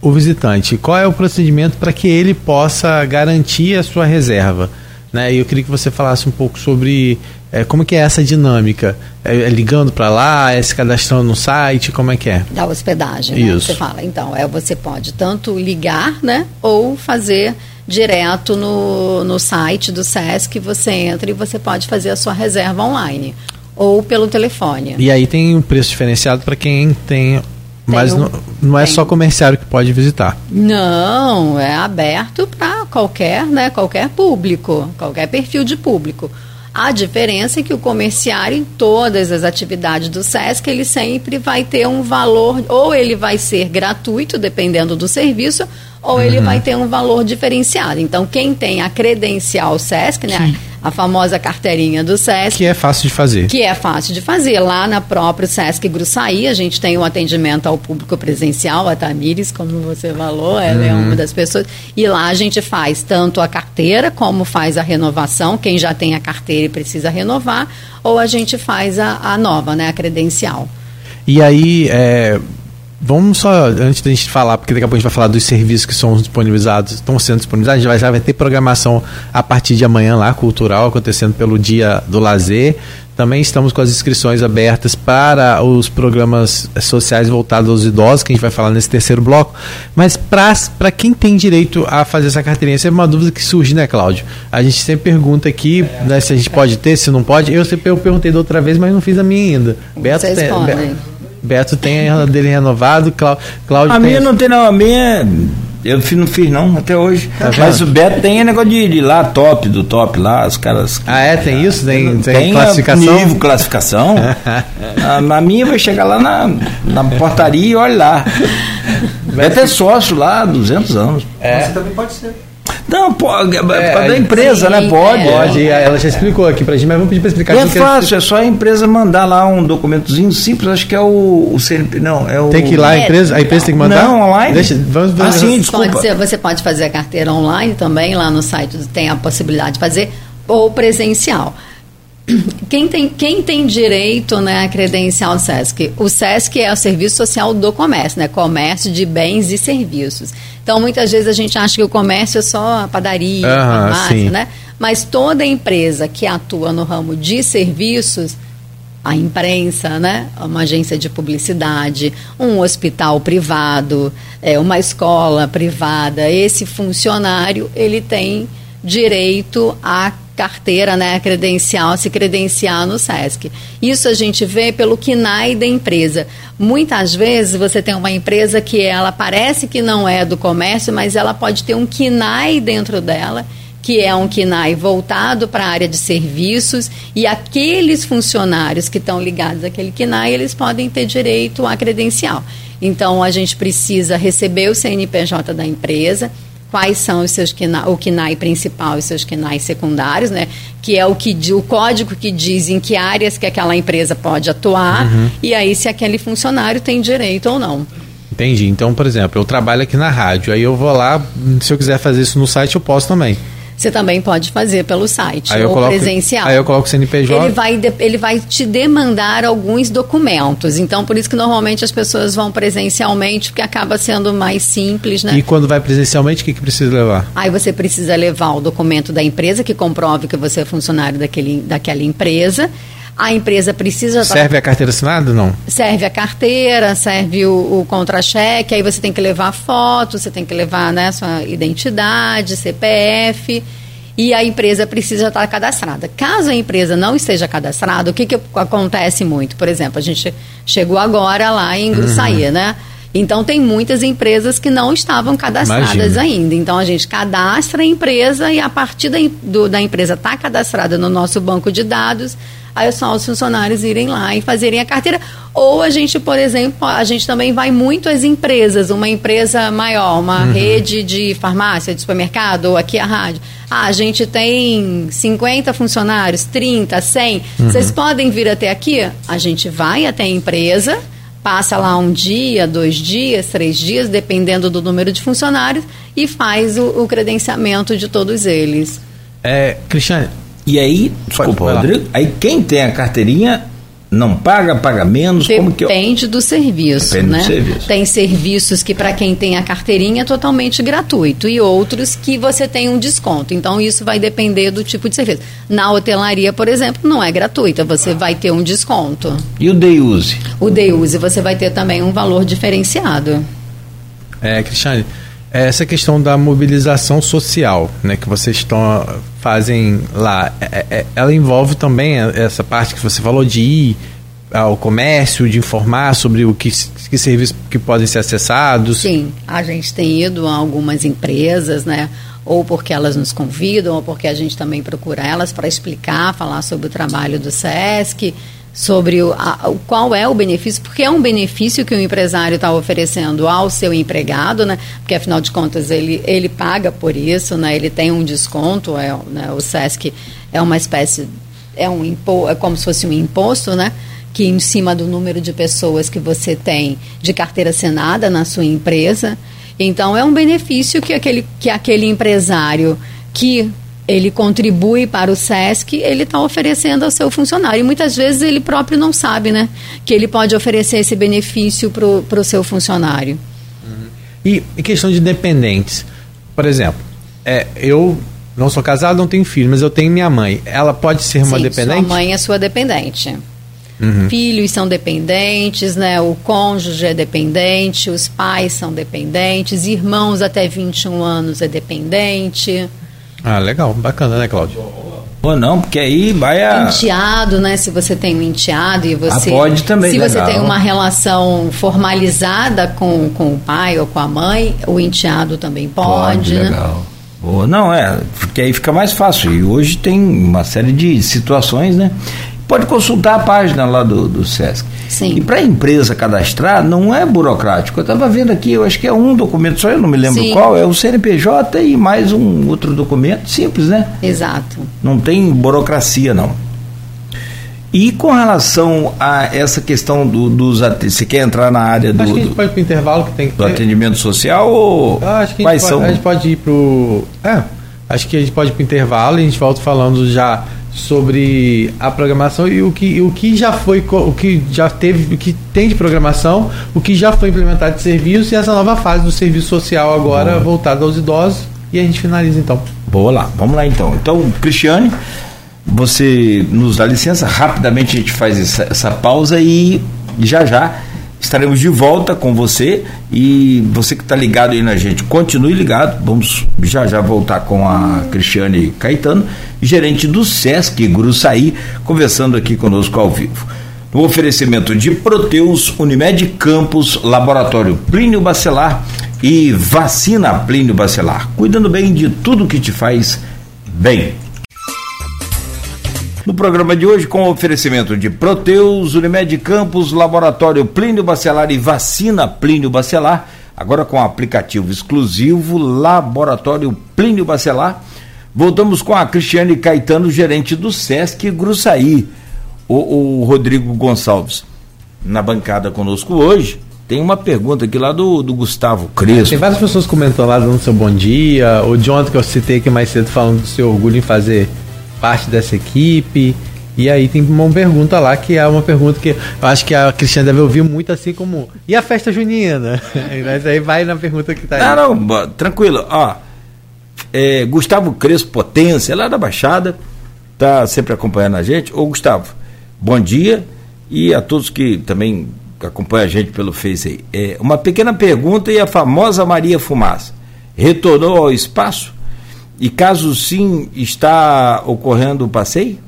o, o visitante, qual é o procedimento para que ele possa garantir a sua reserva? Né? Eu queria que você falasse um pouco sobre é, como que é essa dinâmica? É, é ligando para lá, é se cadastrando no site, como é que é? Da hospedagem, né? Isso. Você fala. Então, é, você pode tanto ligar, né? Ou fazer direto no, no site do SESC, você entra e você pode fazer a sua reserva online. Ou pelo telefone. E aí tem um preço diferenciado para quem tem mas não, não é só comerciário que pode visitar. Não, é aberto para qualquer, né, qualquer público, qualquer perfil de público. A diferença é que o comerciário, em todas as atividades do SESC, ele sempre vai ter um valor, ou ele vai ser gratuito, dependendo do serviço, ou uhum. ele vai ter um valor diferenciado. Então, quem tem a credencial SESC, né, Sim. a famosa carteirinha do SESC. Que é fácil de fazer. Que é fácil de fazer. Lá na própria SESC Gruçaí, a gente tem um atendimento ao público presencial, a Tamires, como você falou, ela uhum. é uma das pessoas. E lá a gente faz tanto a carteira, como faz a renovação, quem já tem a carteira e precisa renovar, ou a gente faz a, a nova, né, a credencial. E aí, é, Vamos só, antes da gente falar, porque daqui a pouco a gente vai falar dos serviços que são disponibilizados, estão sendo disponibilizados, a gente vai, já vai ter programação a partir de amanhã lá, cultural, acontecendo pelo Dia do Lazer. Também estamos com as inscrições abertas para os programas sociais voltados aos idosos, que a gente vai falar nesse terceiro bloco. Mas para quem tem direito a fazer essa carteirinha, essa é uma dúvida que surge, né, Cláudio? A gente sempre pergunta aqui né, se a gente pode ter, se não pode. Eu sempre eu perguntei da outra vez, mas não fiz a minha ainda. Beto Vocês tem, podem. Beto tem a dele renovado, Cláudio A tem... minha não tem não, a minha eu não fiz não até hoje. Tá Mas o Beto tem negócio de, de lá top do top lá, os caras. Ah, é? Tem isso? Tem, tem, tem classificação? Nível, classificação. <laughs> a, a, minha vai chegar lá na, na portaria e olha lá. <laughs> Beto é sócio lá há 200 anos. É. Você também pode ser. Não, pode, é, é da empresa, sim, né? Pode. É. Pode, ela já explicou aqui pra gente, mas vamos pedir pra explicar. É fácil, é só a empresa mandar lá um documentozinho simples, acho que é o, o CNP, não, é o... Tem que ir lá, a empresa, a empresa tem que mandar? Não, online. Deixa, vamos, vamos, ah, sim, desculpa. Pode ser, você pode fazer a carteira online também, lá no site tem a possibilidade de fazer, ou presencial. Quem tem, quem tem direito né, à credencial do SESC? O SESC é o Serviço Social do Comércio, né? Comércio de bens e serviços. Então, muitas vezes a gente acha que o comércio é só a padaria, uhum, farmácia, né? Mas toda empresa que atua no ramo de serviços, a imprensa, né? uma agência de publicidade, um hospital privado, é, uma escola privada, esse funcionário ele tem direito a carteira, né, credencial, se credenciar no SESC. Isso a gente vê pelo KNAI da empresa. Muitas vezes você tem uma empresa que ela parece que não é do comércio, mas ela pode ter um KNAI dentro dela que é um KNAI voltado para a área de serviços e aqueles funcionários que estão ligados àquele KNAI, eles podem ter direito à credencial. Então, a gente precisa receber o CNPJ da empresa, quais são os seus KNAI, o KNAI principal e os seus KNAI secundários, né? Que é o que o código que diz em que áreas que aquela empresa pode atuar uhum. e aí se aquele funcionário tem direito ou não. Entendi. Então, por exemplo, eu trabalho aqui na rádio, aí eu vou lá, se eu quiser fazer isso no site, eu posso também. Você também pode fazer pelo site aí ou coloco, presencial. Aí eu coloco o CNPJ. Ele vai, ele vai te demandar alguns documentos. Então, por isso que normalmente as pessoas vão presencialmente, porque acaba sendo mais simples, né? E quando vai presencialmente, o que, que precisa levar? Aí você precisa levar o documento da empresa que comprove que você é funcionário daquele, daquela empresa. A empresa precisa. Serve a carteira assinada não? Serve a carteira, serve o, o contra-cheque, aí você tem que levar foto, você tem que levar né, sua identidade, CPF. E a empresa precisa estar cadastrada. Caso a empresa não esteja cadastrada, o que, que acontece muito? Por exemplo, a gente chegou agora lá em Gruçaí, uhum. né? Então, tem muitas empresas que não estavam cadastradas Imagina. ainda. Então, a gente cadastra a empresa e a partir da, do, da empresa estar tá cadastrada no nosso banco de dados, aí é só os funcionários irem lá e fazerem a carteira. Ou a gente, por exemplo, a gente também vai muito às empresas, uma empresa maior, uma uhum. rede de farmácia, de supermercado, ou aqui a rádio. Ah, a gente tem 50 funcionários, 30, 100. Uhum. Vocês podem vir até aqui? A gente vai até a empresa, passa lá um dia, dois dias, três dias, dependendo do número de funcionários, e faz o, o credenciamento de todos eles. É, Cristiane, e aí, desculpa, Rodrigo, aí quem tem a carteirinha não paga, paga menos? Depende que eu... do serviço, Depende né? Do serviço. Tem serviços que para quem tem a carteirinha é totalmente gratuito e outros que você tem um desconto. Então isso vai depender do tipo de serviço. Na hotelaria, por exemplo, não é gratuita, você vai ter um desconto. E o day use? O day use você vai ter também um valor diferenciado. É, Cristiane, essa questão da mobilização social, né, que vocês estão fazem lá, é, é, ela envolve também essa parte que você falou de ir ao comércio, de informar sobre o que, que serviços que podem ser acessados? Sim, a gente tem ido a algumas empresas, né? Ou porque elas nos convidam, ou porque a gente também procura elas para explicar, falar sobre o trabalho do SESC sobre o, a, o, qual é o benefício, porque é um benefício que o empresário está oferecendo ao seu empregado, né? Porque afinal de contas ele, ele paga por isso, né? Ele tem um desconto, é, né? o SESC é uma espécie, é um impo, é como se fosse um imposto, né? Que em cima do número de pessoas que você tem de carteira assinada na sua empresa. Então é um benefício que aquele, que aquele empresário que ele contribui para o SESC, ele está oferecendo ao seu funcionário. E muitas vezes ele próprio não sabe, né? Que ele pode oferecer esse benefício para o seu funcionário. Uhum. E em questão de dependentes, por exemplo, é, eu não sou casado, não tenho filho, mas eu tenho minha mãe. Ela pode ser uma Sim, dependente? Sua mãe é sua dependente. Uhum. Filhos são dependentes, né? o cônjuge é dependente, os pais são dependentes, irmãos até 21 anos é dependente. Ah, legal, bacana, né, Cláudio? Ou não, porque aí vai a. Enteado, né? Se você tem um enteado e você. Ah, pode também, Se legal. você tem uma relação formalizada com, com o pai ou com a mãe, o enteado também pode. Pode, né? legal. Boa, não, é, porque aí fica mais fácil. E hoje tem uma série de situações, né? Pode consultar a página lá do, do SESC. Sim. E para a empresa cadastrar, não é burocrático. Eu estava vendo aqui, eu acho que é um documento só, eu não me lembro Sim. qual, é o CNPJ e mais um outro documento, simples, né? Exato. Não tem burocracia, não. E com relação a essa questão do, dos você quer entrar na área do, acho que a gente pode ir para o intervalo que tem que do atendimento social ou ah, acho que a gente, pode, a gente pode ir para o é, acho que a gente pode ir para o intervalo e a gente volta falando já sobre a programação e o que, o que já foi, o que já teve, o que tem de programação, o que já foi implementado de serviço e essa nova fase do serviço social agora Boa. voltado aos idosos. E a gente finaliza então. Boa lá, vamos lá então. Então, Cristiane, você nos dá licença, rapidamente a gente faz essa, essa pausa e já já estaremos de volta com você e você que está ligado aí na gente, continue ligado. Vamos já já voltar com a Cristiane Caetano, gerente do Sesc Gruçaí, conversando aqui conosco ao vivo. No oferecimento de Proteus, Unimed Campos, Laboratório Plínio Bacelar e Vacina Plínio Bacelar, cuidando bem de tudo que te faz bem. No programa de hoje, com oferecimento de Proteus, Unimed Campos, Laboratório Plínio Bacelar e Vacina Plínio Bacelar, agora com aplicativo exclusivo Laboratório Plínio Bacelar, voltamos com a Cristiane Caetano, gerente do Sesc Gruçaí, o, o Rodrigo Gonçalves, na bancada conosco hoje, Tem uma pergunta aqui lá do, do Gustavo Crespo. Tem várias pessoas comentando lá, dando seu bom dia. O Jonathan, que eu citei aqui mais cedo, falando do seu orgulho em fazer parte dessa equipe. E aí tem uma pergunta lá que é uma pergunta que eu acho que a Cristiane deve ouvir muito assim como e a festa junina? <laughs> Mas aí vai na pergunta que tá aí. Não, não, tranquilo. Ó, é, Gustavo Crespo Potência, lá da Baixada, tá sempre acompanhando a gente. Ô Gustavo, bom dia. E a todos que também acompanham a gente pelo Face aí. É, uma pequena pergunta e a famosa Maria Fumaça. Retornou ao espaço? E caso sim, está ocorrendo o passeio?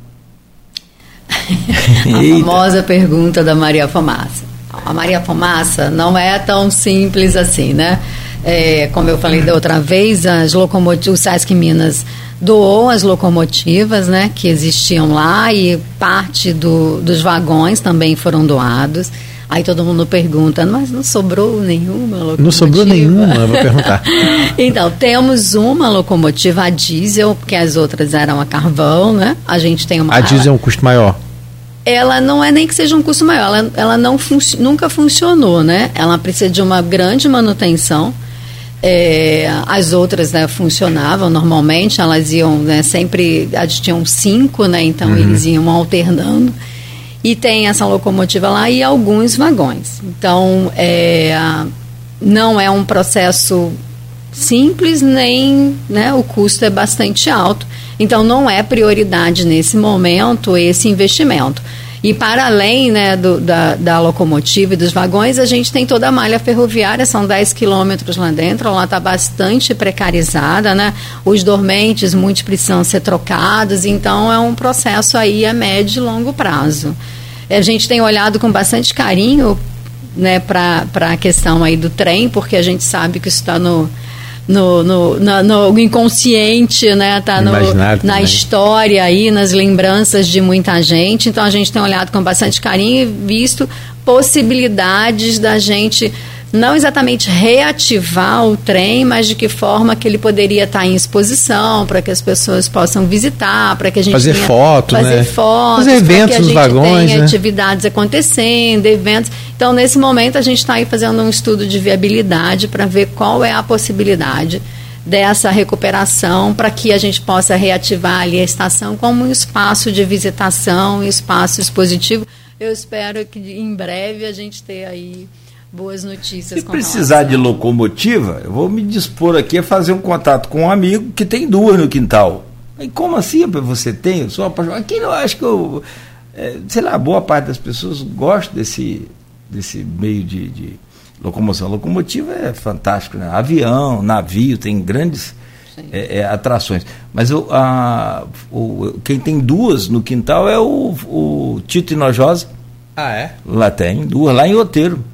<laughs> a famosa pergunta da Maria Fumaça. A Maria Fumaça não é tão simples assim, né? É, como eu falei da outra vez, as locomotivas, o Sesc Minas doou as locomotivas né, que existiam lá e parte do, dos vagões também foram doados. Aí todo mundo pergunta, mas não sobrou nenhuma locomotiva? Não sobrou nenhuma, eu vou perguntar. <laughs> então, temos uma locomotiva a diesel, porque as outras eram a carvão, né? A gente tem uma... A diesel é um custo maior? ela não é nem que seja um custo maior, ela, ela não nunca funcionou, né? Ela precisa de uma grande manutenção. É, as outras né, funcionavam normalmente, elas iam né, sempre, tinham cinco, né? Então uhum. eles iam alternando. E tem essa locomotiva lá e alguns vagões. Então é, não é um processo simples, nem né, o custo é bastante alto. Então, não é prioridade nesse momento esse investimento. E para além né, do, da, da, locomotiva e dos vagões, a gente tem toda a malha ferroviária, são 10 quilômetros lá dentro, ela está bastante precarizada, né? Os dormentes, muitos precisam ser trocados, então é um processo aí a médio e longo prazo. A gente tem olhado com bastante carinho né, para a questão aí do trem, porque a gente sabe que isso está no no, no, no, no inconsciente, né? Tá no, na história aí, nas lembranças de muita gente. Então a gente tem olhado com bastante carinho e visto possibilidades da gente não exatamente reativar o trem, mas de que forma que ele poderia estar em exposição para que as pessoas possam visitar, para que a gente fazer tenha, foto, fazer né? fotos, fazer eventos nos vagões, tenha né? atividades acontecendo, eventos. Então, nesse momento, a gente está aí fazendo um estudo de viabilidade para ver qual é a possibilidade dessa recuperação para que a gente possa reativar ali a estação como um espaço de visitação, um espaço expositivo. Eu espero que em breve a gente tenha aí boas notícias. Se precisar relação. de locomotiva, eu vou me dispor aqui a fazer um contato com um amigo que tem duas no quintal. E como assim você tem? Eu sou apaixonado. Aqui eu acho que eu, é, sei lá, boa parte das pessoas gosta desse, desse meio de, de locomoção. A locomotiva é fantástico, né? Avião, navio, tem grandes é, é, atrações. Mas o, a, o, quem tem duas no quintal é o, o Tito Inojosa. Ah, é? Lá tem, duas, lá em Oteiro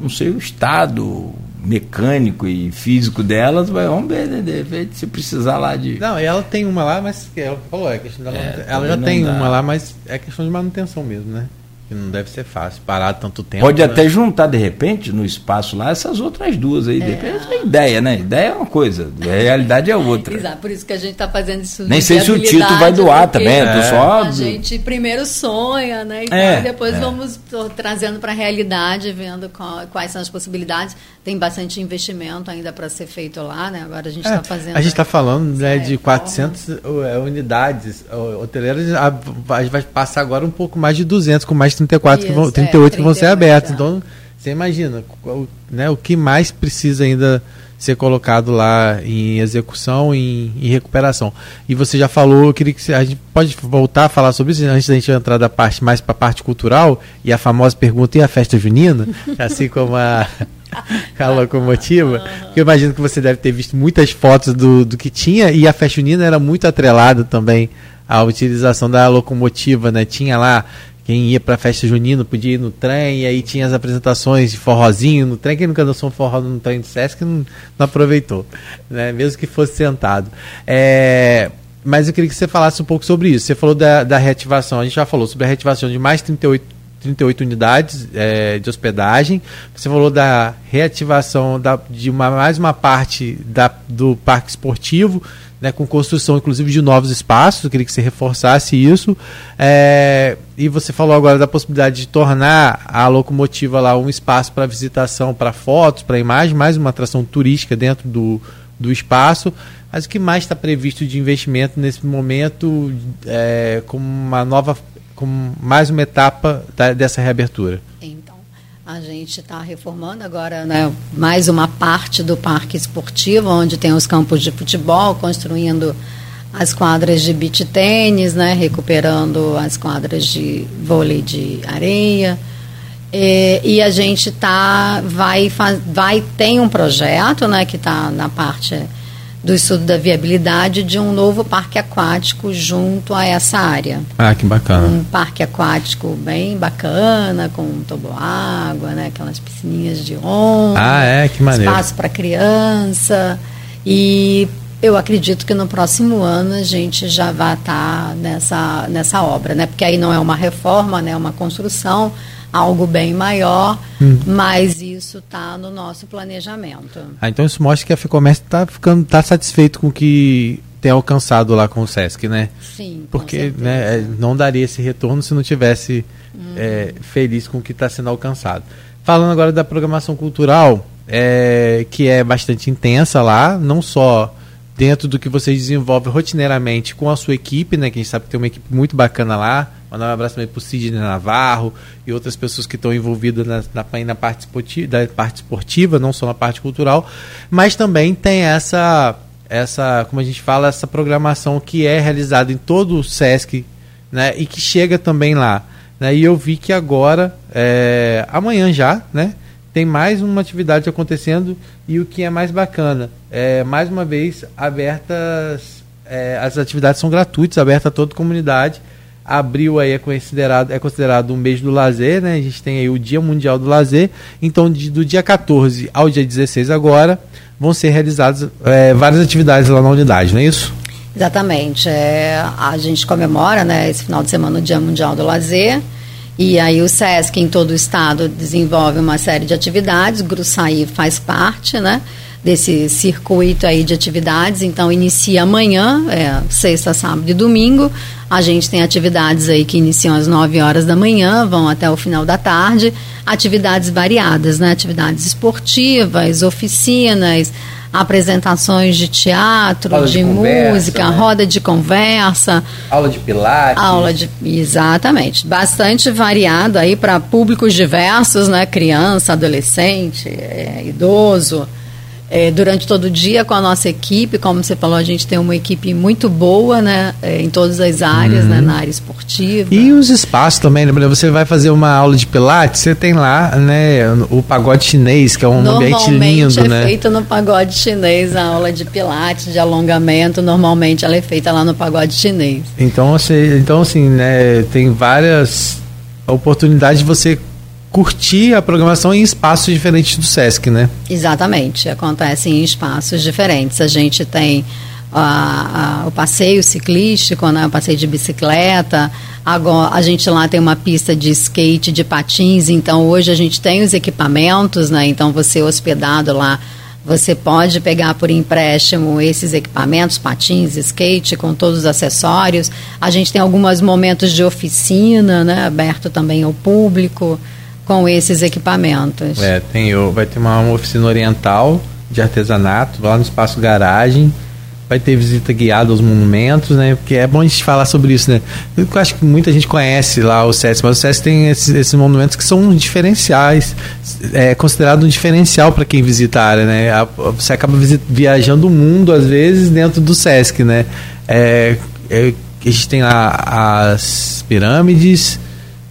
não sei o estado mecânico e físico delas, mas vamos ver, né? De repente, se precisar lá de. Não, ela tem uma lá, mas ela falou, é questão dela. É, ela já tem dá. uma lá, mas é questão de manutenção mesmo, né? Que não deve ser fácil, parar tanto tempo. Pode né? até juntar, de repente, no espaço lá, essas outras duas aí. É. De repente, é ideia, né? Ideia é uma coisa, a <laughs> realidade é outra. Exato, por isso que a gente está fazendo isso. Nem sei se o Tito vai doar também, é. só. A gente primeiro sonha, né? Então, é, depois é. vamos trazendo para a realidade, vendo quais são as possibilidades. Tem bastante investimento ainda para ser feito lá, né? Agora a gente está é, fazendo. A gente está falando né, de 400 é, unidades hoteleiras, a, a gente vai passar agora um pouco mais de 200, com mais 34 Isso, que vão, 38 é, que vão ser abertos. Então, você imagina né, o que mais precisa ainda ser colocado lá em execução e em, em, recuperação. E você já falou, eu queria que a gente pode voltar a falar sobre isso antes da gente entrar da parte mais para a parte cultural e a famosa pergunta e a festa junina, <laughs> assim como a, a locomotiva. Porque eu imagino que você deve ter visto muitas fotos do, do que tinha e a festa junina era muito atrelada também à utilização da locomotiva, né? Tinha lá quem ia para festa junina podia ir no trem, e aí tinha as apresentações de forrozinho no trem. Quem nunca dançou um forró no trem de Sesc não, não aproveitou, né? mesmo que fosse sentado. É, mas eu queria que você falasse um pouco sobre isso. Você falou da, da reativação, a gente já falou sobre a reativação de mais 38 38 unidades é, de hospedagem. Você falou da reativação da, de uma, mais uma parte da, do parque esportivo, né, com construção inclusive de novos espaços. Eu queria que você reforçasse isso. É, e você falou agora da possibilidade de tornar a locomotiva lá um espaço para visitação, para fotos, para imagem, mais uma atração turística dentro do, do espaço. Mas o que mais está previsto de investimento nesse momento, é, como uma nova como mais uma etapa da, dessa reabertura? Então, a gente está reformando agora né, mais uma parte do parque esportivo, onde tem os campos de futebol, construindo as quadras de beach tênis, né, recuperando as quadras de vôlei de areia. E, e a gente tá vai vai tem um projeto, né, que está na parte do estudo da viabilidade de um novo parque aquático junto a essa área. Ah, que bacana. Um parque aquático bem bacana, com um toboágua, né, aquelas piscininhas de onda. Ah, é, que maneiro. Espaço para criança. E eu acredito que no próximo ano a gente já vai estar tá nessa, nessa obra, né? Porque aí não é uma reforma, né? É uma construção algo bem maior, hum. mas isso está no nosso planejamento. Ah, então isso mostra que a FEComércio está ficando tá satisfeito com o que tem alcançado lá com o SESC, né? Sim. Porque né, é, não daria esse retorno se não tivesse hum. é, feliz com o que está sendo alcançado. Falando agora da programação cultural, é, que é bastante intensa lá, não só dentro do que vocês desenvolvem rotineiramente com a sua equipe, né? Que a gente sabe que tem uma equipe muito bacana lá. Mandar um abraço também para o Sidney Navarro e outras pessoas que estão envolvidas na, na, na parte, esportiva, da parte esportiva, não só na parte cultural, mas também tem essa, essa, como a gente fala, essa programação que é realizada em todo o SESC né? e que chega também lá. Né? E eu vi que agora, é, amanhã já, né? tem mais uma atividade acontecendo e o que é mais bacana, é, mais uma vez, abertas, é, as atividades são gratuitas, abertas a toda a comunidade. Abril aí é considerado, é considerado um mês do lazer, né? A gente tem aí o Dia Mundial do Lazer. Então, de, do dia 14 ao dia 16 agora, vão ser realizadas é, várias atividades lá na unidade, não é isso? Exatamente. É, a gente comemora né, esse final de semana o Dia Mundial do Lazer. E aí o SESC em todo o estado desenvolve uma série de atividades, Gruçaí faz parte, né? Desse circuito aí de atividades, então inicia amanhã, é, sexta, sábado e domingo. A gente tem atividades aí que iniciam às 9 horas da manhã, vão até o final da tarde, atividades variadas, né? Atividades esportivas, oficinas, apresentações de teatro, de, de conversa, música, né? roda de conversa. Aula de pilates. Aula de. Exatamente. Bastante variado aí para públicos diversos, né? Criança, adolescente, é, idoso é, durante todo o dia com a nossa equipe. Como você falou, a gente tem uma equipe muito boa né, é, em todas as áreas, né, uhum. né, na área esportiva. E os espaços também, né? Você vai fazer uma aula de pilates, você tem lá né, o pagode chinês, que é um ambiente lindo. é né? feita no pagode chinês a aula de pilates, de alongamento. Normalmente ela é feita lá no pagode chinês. Então, assim, então, assim né, tem várias oportunidades de você curtir a programação em espaços diferentes do SESC, né? Exatamente, acontece em espaços diferentes. A gente tem a, a, o passeio ciclístico, né, o passeio de bicicleta. Agora, a gente lá tem uma pista de skate, de patins. Então, hoje a gente tem os equipamentos, né? Então, você hospedado lá, você pode pegar por empréstimo esses equipamentos, patins, skate, com todos os acessórios. A gente tem alguns momentos de oficina, né? Aberto também ao público com esses equipamentos. É, tem, vai ter uma, uma oficina oriental de artesanato lá no espaço garagem. Vai ter visita guiada aos monumentos, né? Porque é bom a gente falar sobre isso, né? Eu acho que muita gente conhece lá o SESC, mas o SESC tem esses, esses monumentos que são diferenciais, é considerado um diferencial para quem visita a área, né? Você acaba viajando o mundo, às vezes, dentro do SESC, né? É, é, a gente tem lá as pirâmides,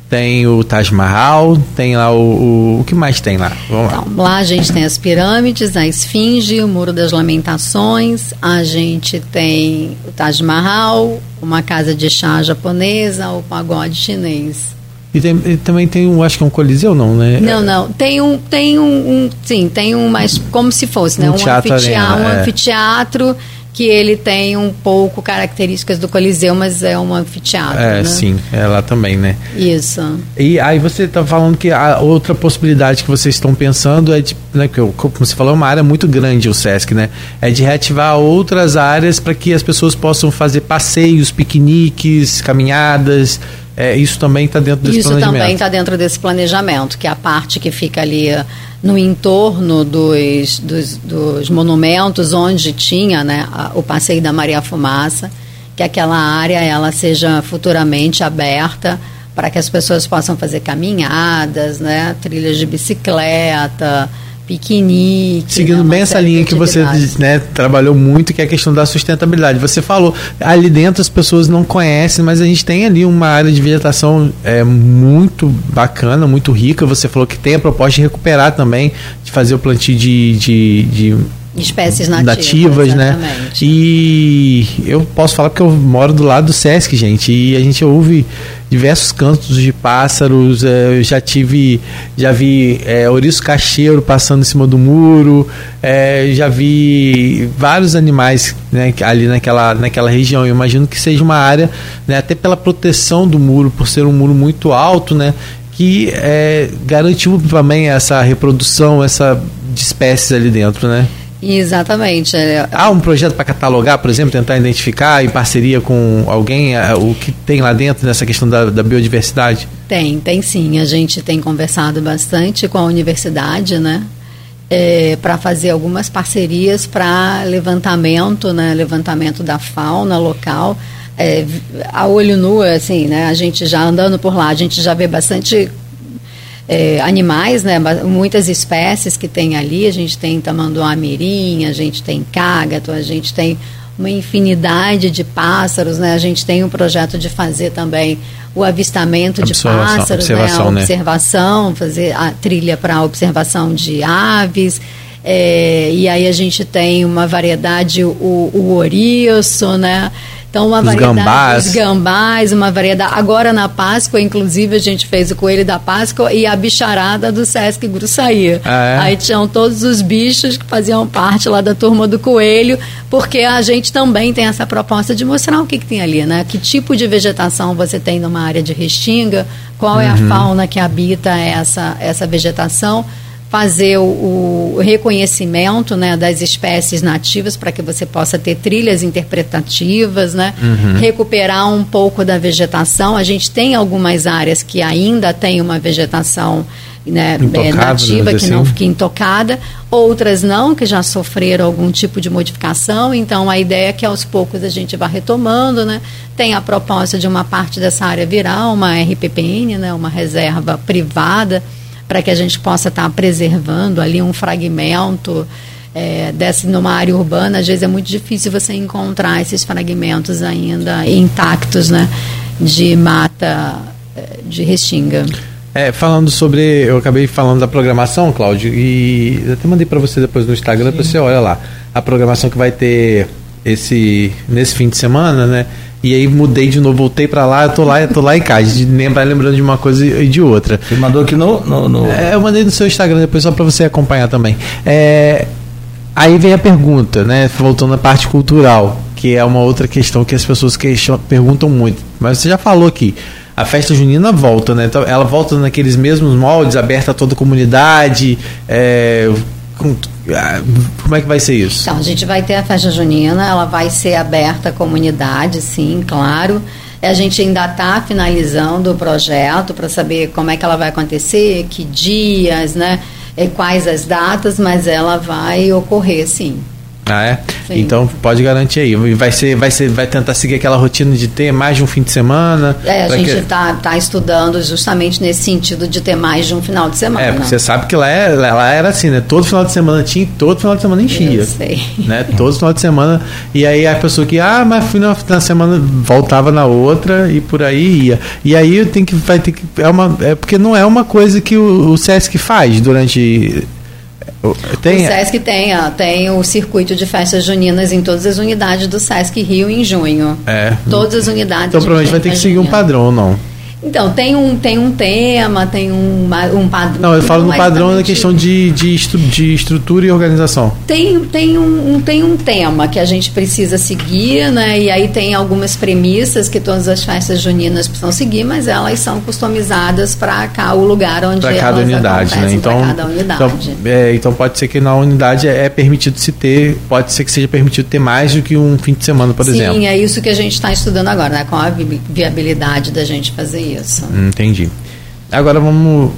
tem o Taj Mahal, tem lá o, o, o que mais tem lá? Vamos lá. Então, lá a gente tem as pirâmides, a Esfinge, o Muro das Lamentações, a gente tem o Taj Mahal, uma casa de chá japonesa, o pagode chinês. E, tem, e também tem um, acho que é um coliseu, não, né? Não, não. Tem um, tem um, um sim, tem um, mas como se fosse, né? Um, um teatro, anfiteatro, arena, um é. anfiteatro que ele tem um pouco características do Coliseu, mas é um anfiteatro. É, né? sim, é lá também, né? Isso. E aí você está falando que a outra possibilidade que vocês estão pensando é de, né, que eu- como você falou, é uma área muito grande o SESC, né? É de reativar outras áreas para que as pessoas possam fazer passeios, piqueniques, caminhadas. É, isso também está dentro desse Isso planejamento. também está dentro desse planejamento, que é a parte que fica ali eh, no entorno dos, dos, dos monumentos onde tinha né, o passeio da Maria Fumaça, que aquela área ela seja futuramente aberta para que as pessoas possam fazer caminhadas, né, trilhas de bicicleta, piquenique. Seguindo bem essa linha que você né, trabalhou muito, que é a questão da sustentabilidade. Você falou, ali dentro as pessoas não conhecem, mas a gente tem ali uma área de vegetação é, muito bacana, muito rica. Você falou que tem a proposta de recuperar também, de fazer o plantio de, de, de Espécies nativas, nativas, né? E eu posso falar porque eu moro do lado do Sesc, gente, e a gente ouve diversos cantos de pássaros. eh, Eu já tive, já vi é, ouriço cacheiro passando em cima do muro, eh, já vi vários animais né, ali naquela, naquela região. Eu imagino que seja uma área, né, até pela proteção do muro, por ser um muro muito alto, né? Que eh, garantiu também essa reprodução, essa de espécies ali dentro, né? Exatamente. é, Há um projeto para catalogar, por exemplo, tentar identificar em parceria com alguém eh, o que tem lá dentro nessa questão da, da biodiversidade? Tem, tem sim. A gente tem conversado bastante com a universidade, né? para fazer algumas parcerias para levantamento, né? Levantamento da fauna local. É, a olho nu, assim, né? A gente já andando por lá, a gente já vê bastante é, animais, né? Muitas espécies que tem ali. A gente tem tamanduá-mirim, a gente tem cágato, a gente tem uma infinidade de pássaros, né? A gente tem um projeto de fazer também o avistamento de Observação- pássaros, observação, né? né? A observação, fazer a trilha para observação de aves. É, e aí a gente tem uma variedade, o, o né? Então, uma Os variedade gambás. os gambás, uma variedade. Agora na Páscoa, inclusive, a gente fez o coelho da Páscoa e a bicharada do Sesc Gruçaí. Ah, é? Aí tinham todos os bichos que faziam parte lá da turma do coelho, porque a gente também tem essa proposta de mostrar o que, que tem ali, né? Que tipo de vegetação você tem numa área de restinga, qual é a Uhum. fauna que habita essa, essa vegetação fazer o, o reconhecimento né, das espécies nativas para que você possa ter trilhas interpretativas, né, Uhum. recuperar um pouco da vegetação. A gente tem algumas áreas que ainda tem uma vegetação né, é, nativa, que não assim. fica intocada, outras não, que já sofreram algum tipo de modificação. Então, a ideia é que aos poucos a gente vá retomando. Né? Tem a proposta de uma parte dessa área virar uma RPPN, né, uma reserva privada, para que a gente possa estar preservando ali um fragmento é, dessa numa área urbana. Às vezes é muito difícil você encontrar esses fragmentos ainda intactos né, de mata é, de restinga. É, falando sobre. Eu acabei falando da programação, Cláudio, e eu até mandei para você depois no Instagram para você olha lá. A programação que vai ter esse nesse fim de semana, né? E aí mudei de novo, voltei para lá, eu tô lá, eu tô lá em casa, de lembrar lembrando de uma coisa e de outra. Você mandou aqui no. no, no- É, eu mandei no seu Instagram depois só para você acompanhar também. É, aí vem a pergunta, né? Voltando à parte cultural, que é uma outra questão que as pessoas questionam, perguntam muito. Mas você já falou aqui. A festa junina volta, né? Então, ela volta naqueles mesmos moldes, aberta a toda a comunidade. é, com- como é que vai ser isso? Então, a gente vai ter a festa junina, ela vai ser aberta à comunidade, sim, claro. A gente ainda está finalizando o projeto para saber como é que ela vai acontecer, que dias, né? E quais as datas, mas ela vai ocorrer, sim. Ah, é? Sim. Então pode garantir aí. Vai ser, vai ser, vai tentar seguir aquela rotina de ter mais de um fim de semana. É, a gente que- está tá estudando justamente nesse sentido de ter mais de um final de semana. É, porque você sabe que lá, é, lá era assim, né? Todo final de semana tinha, e todo final de semana enchia. Eu sei. Né? Todo final de semana. E aí a pessoa que, ah, mas final da semana voltava na outra e por aí ia. E aí tem que, vai ter que. É, uma, é porque não é uma coisa que o, o Sesc faz durante. Tem, o SESC tem, ó, tem o circuito de festas juninas em todas as unidades do SESC Rio em junho. É. Todas as unidades. Então provavelmente vai ter que seguir um padrão, não. Então, tem um, tem um tema, tem um, um padrão. Não, eu falo no padrão na questão de, de, estru, de estrutura e organização. Tem, tem, um, tem um tema que a gente precisa seguir, né? E aí tem algumas premissas que todas as festas juninas precisam seguir, mas elas são customizadas para cá o lugar onde para cada unidade, né? Então, cada unidade. Então, é, então pode ser que na unidade é, é permitido se ter, pode ser que seja permitido ter mais do que um fim de semana, por Sim, exemplo. Sim, é isso que a gente está estudando agora, né? Qual a viabilidade da gente fazer isso. Entendi. Agora vamos.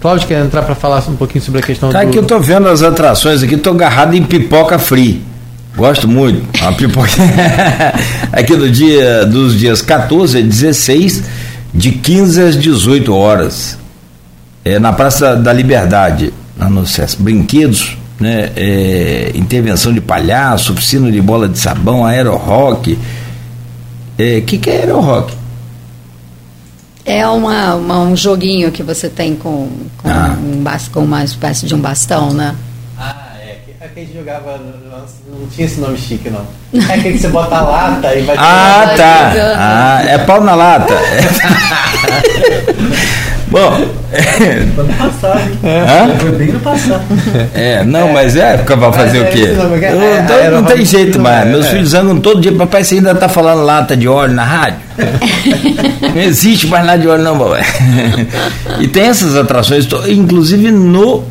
Cláudio quer entrar para falar um pouquinho sobre a questão tá do. aqui eu tô vendo as atrações aqui, tô agarrado em pipoca free. Gosto muito. A pipoca <laughs> aqui no dia dos dias 14 a 16, de 15 às 18 horas. É na Praça da Liberdade, lá no CES. Brinquedos, né? É, intervenção de palhaço, oficina de bola de sabão, aero rock. O é, que, que é aero rock? É uma, uma, um joguinho que você tem com, com, ah. um, com uma espécie de um bastão, né? Ah, é. Aquele que jogava. Não tinha esse nome chique, não. É aquele que você bota a lata e vai. Ah, tá. Ah, é pau na lata. <laughs> Bom. Ano passado, hein? É? Foi bem no passado. É, não, é. mas é época pra fazer mas o quê? É, eu, então, não tem jeito mais. Meus filhos andam todo dia. Papai, você ainda tá falando lata de óleo na rádio? <laughs> não existe mais nada de óleo, não, papai. <laughs> e tem essas atrações, inclusive no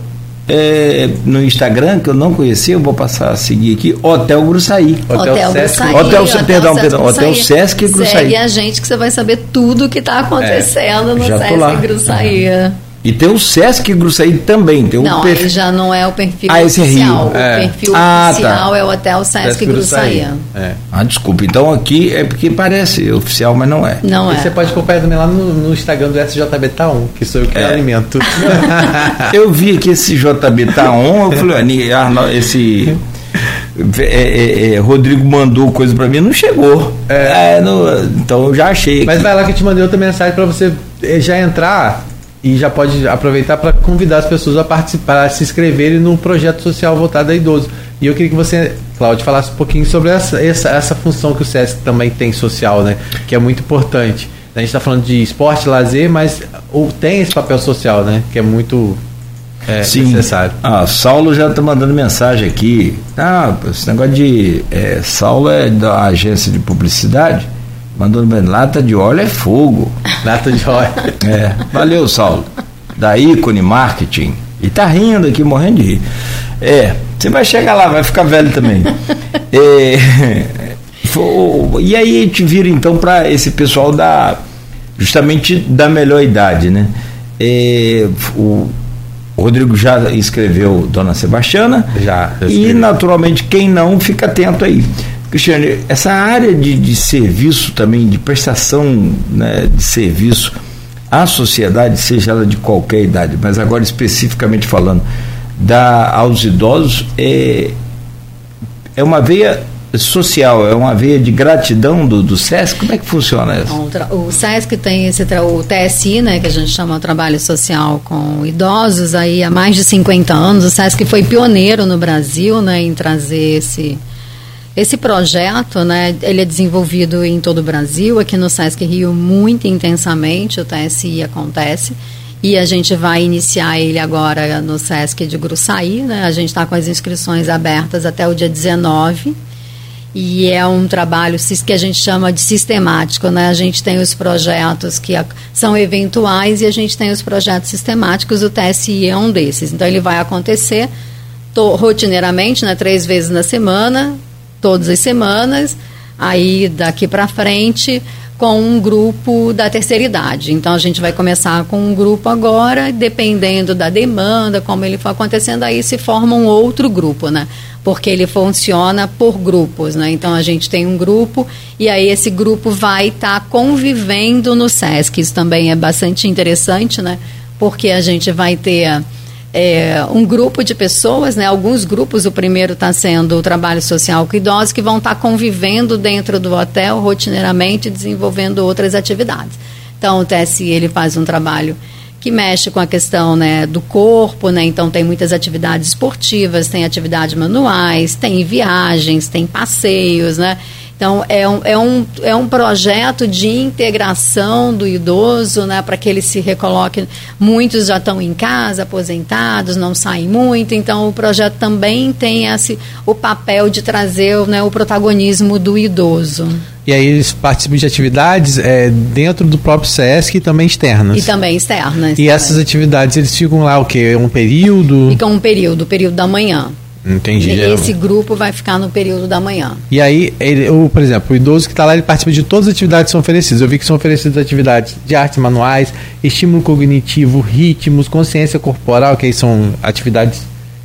é, no Instagram, que eu não conhecia, eu vou passar a seguir aqui, Hotel Gruçaí. Hotel, Hotel Sesc. Gruçaí. Hotel, Hotel, perdão, Sesc perdão, Hotel Sesc Gruçaí. Segue a gente que você vai saber tudo que está acontecendo é, no Sesc Gruçaí. É. E tem o Sesc Gruçaí também. Tem não, perfil... já não é o perfil ah, esse oficial. É Rio. É. O perfil ah, tá. oficial tá. é o Hotel Sesc, Sesc Gruçaí. É. Ah, desculpa. Então aqui é porque parece oficial, mas não é. Não e é. você pode acompanhar também lá no, no Instagram do SJB Taon, que sou eu que é. alimento. <laughs> eu vi aqui esse JB Taon, eu falei, ah, esse... É, é, é, Rodrigo mandou coisa para mim, não chegou. É. Não, então eu já achei. Mas vai lá que eu te mandei outra mensagem para você já entrar e já pode aproveitar para convidar as pessoas a participar, a se inscreverem no projeto social voltado a idoso. E eu queria que você, Cláudio, falasse um pouquinho sobre essa, essa, essa função que o SESC também tem social, né? Que é muito importante. A gente está falando de esporte, lazer, mas tem esse papel social, né? Que é muito é, Sim. necessário. Ah, Saulo já está mandando mensagem aqui. Ah, esse negócio de. É, Saulo é da agência de publicidade. Mandou bem, lata de óleo é fogo. <laughs> Lata de óleo. É. Valeu, Saulo. Da ícone marketing. E tá rindo aqui, morrendo de rir. É, você vai chegar lá, vai ficar velho também. <laughs> é, e aí a gente vira então para esse pessoal da justamente da melhor idade, né? É, o, o Rodrigo já escreveu Dona Sebastiana. Já. E naturalmente quem não fica atento aí. Cristiane, essa área de, de serviço também, de prestação né, de serviço à sociedade, seja ela de qualquer idade, mas agora especificamente falando, da, aos idosos, é, é uma veia social, é uma veia de gratidão do, do SESC? Como é que funciona isso? O, SESC tem esse o TSI, né, que a gente chama de trabalho social com idosos aí há mais de 50 anos. O SESC foi pioneiro no Brasil, né, em trazer esse esse projeto, né, ele é desenvolvido em todo o Brasil, aqui no Sesc Rio muito intensamente, o TSI acontece, e a gente vai iniciar ele agora no Sesc de Gruçaí, né, a gente está com as inscrições abertas até o dia 19, e é um trabalho que a gente chama de sistemático, né, a gente tem os projetos que são eventuais e a gente tem os projetos sistemáticos, o TSI é um desses, então ele vai acontecer rotineiramente, né, três vezes na semana, todas as semanas, aí daqui para frente com um grupo da terceira idade. Então a gente vai começar com um grupo agora, dependendo da demanda, como ele for acontecendo, aí se forma um outro grupo, né? Porque ele funciona por grupos, né? Então a gente tem um grupo e aí esse grupo vai estar tá convivendo no SESC. Isso também é bastante interessante, né? Porque a gente vai ter é, um grupo de pessoas, né, alguns grupos, o primeiro está sendo o trabalho social com idosos, que vão estar tá convivendo dentro do hotel rotineiramente, desenvolvendo outras atividades. Então, o TSI ele faz um trabalho que mexe com a questão né, do corpo, né, então tem muitas atividades esportivas, tem atividades manuais, tem viagens, tem passeios, né, Então, é um, é um, é um projeto de integração do idoso, né, para que ele se recoloque. Muitos já estão em casa, aposentados, não saem muito, então o projeto também tem esse, o papel de trazer né, o protagonismo do idoso. E aí eles participam de atividades é, dentro do próprio SESC e também externas. E também externas. E também. essas atividades, eles ficam lá o quê? Um período? Ficam um período, o período da manhã. Entendi. Esse grupo vai ficar no período da manhã. E aí, ele, o, por exemplo, o idoso que está lá, ele participa de todas as atividades que são oferecidas. Eu vi que são oferecidas atividades de artes manuais, estímulo cognitivo, ritmos, consciência corporal, que aí são atividades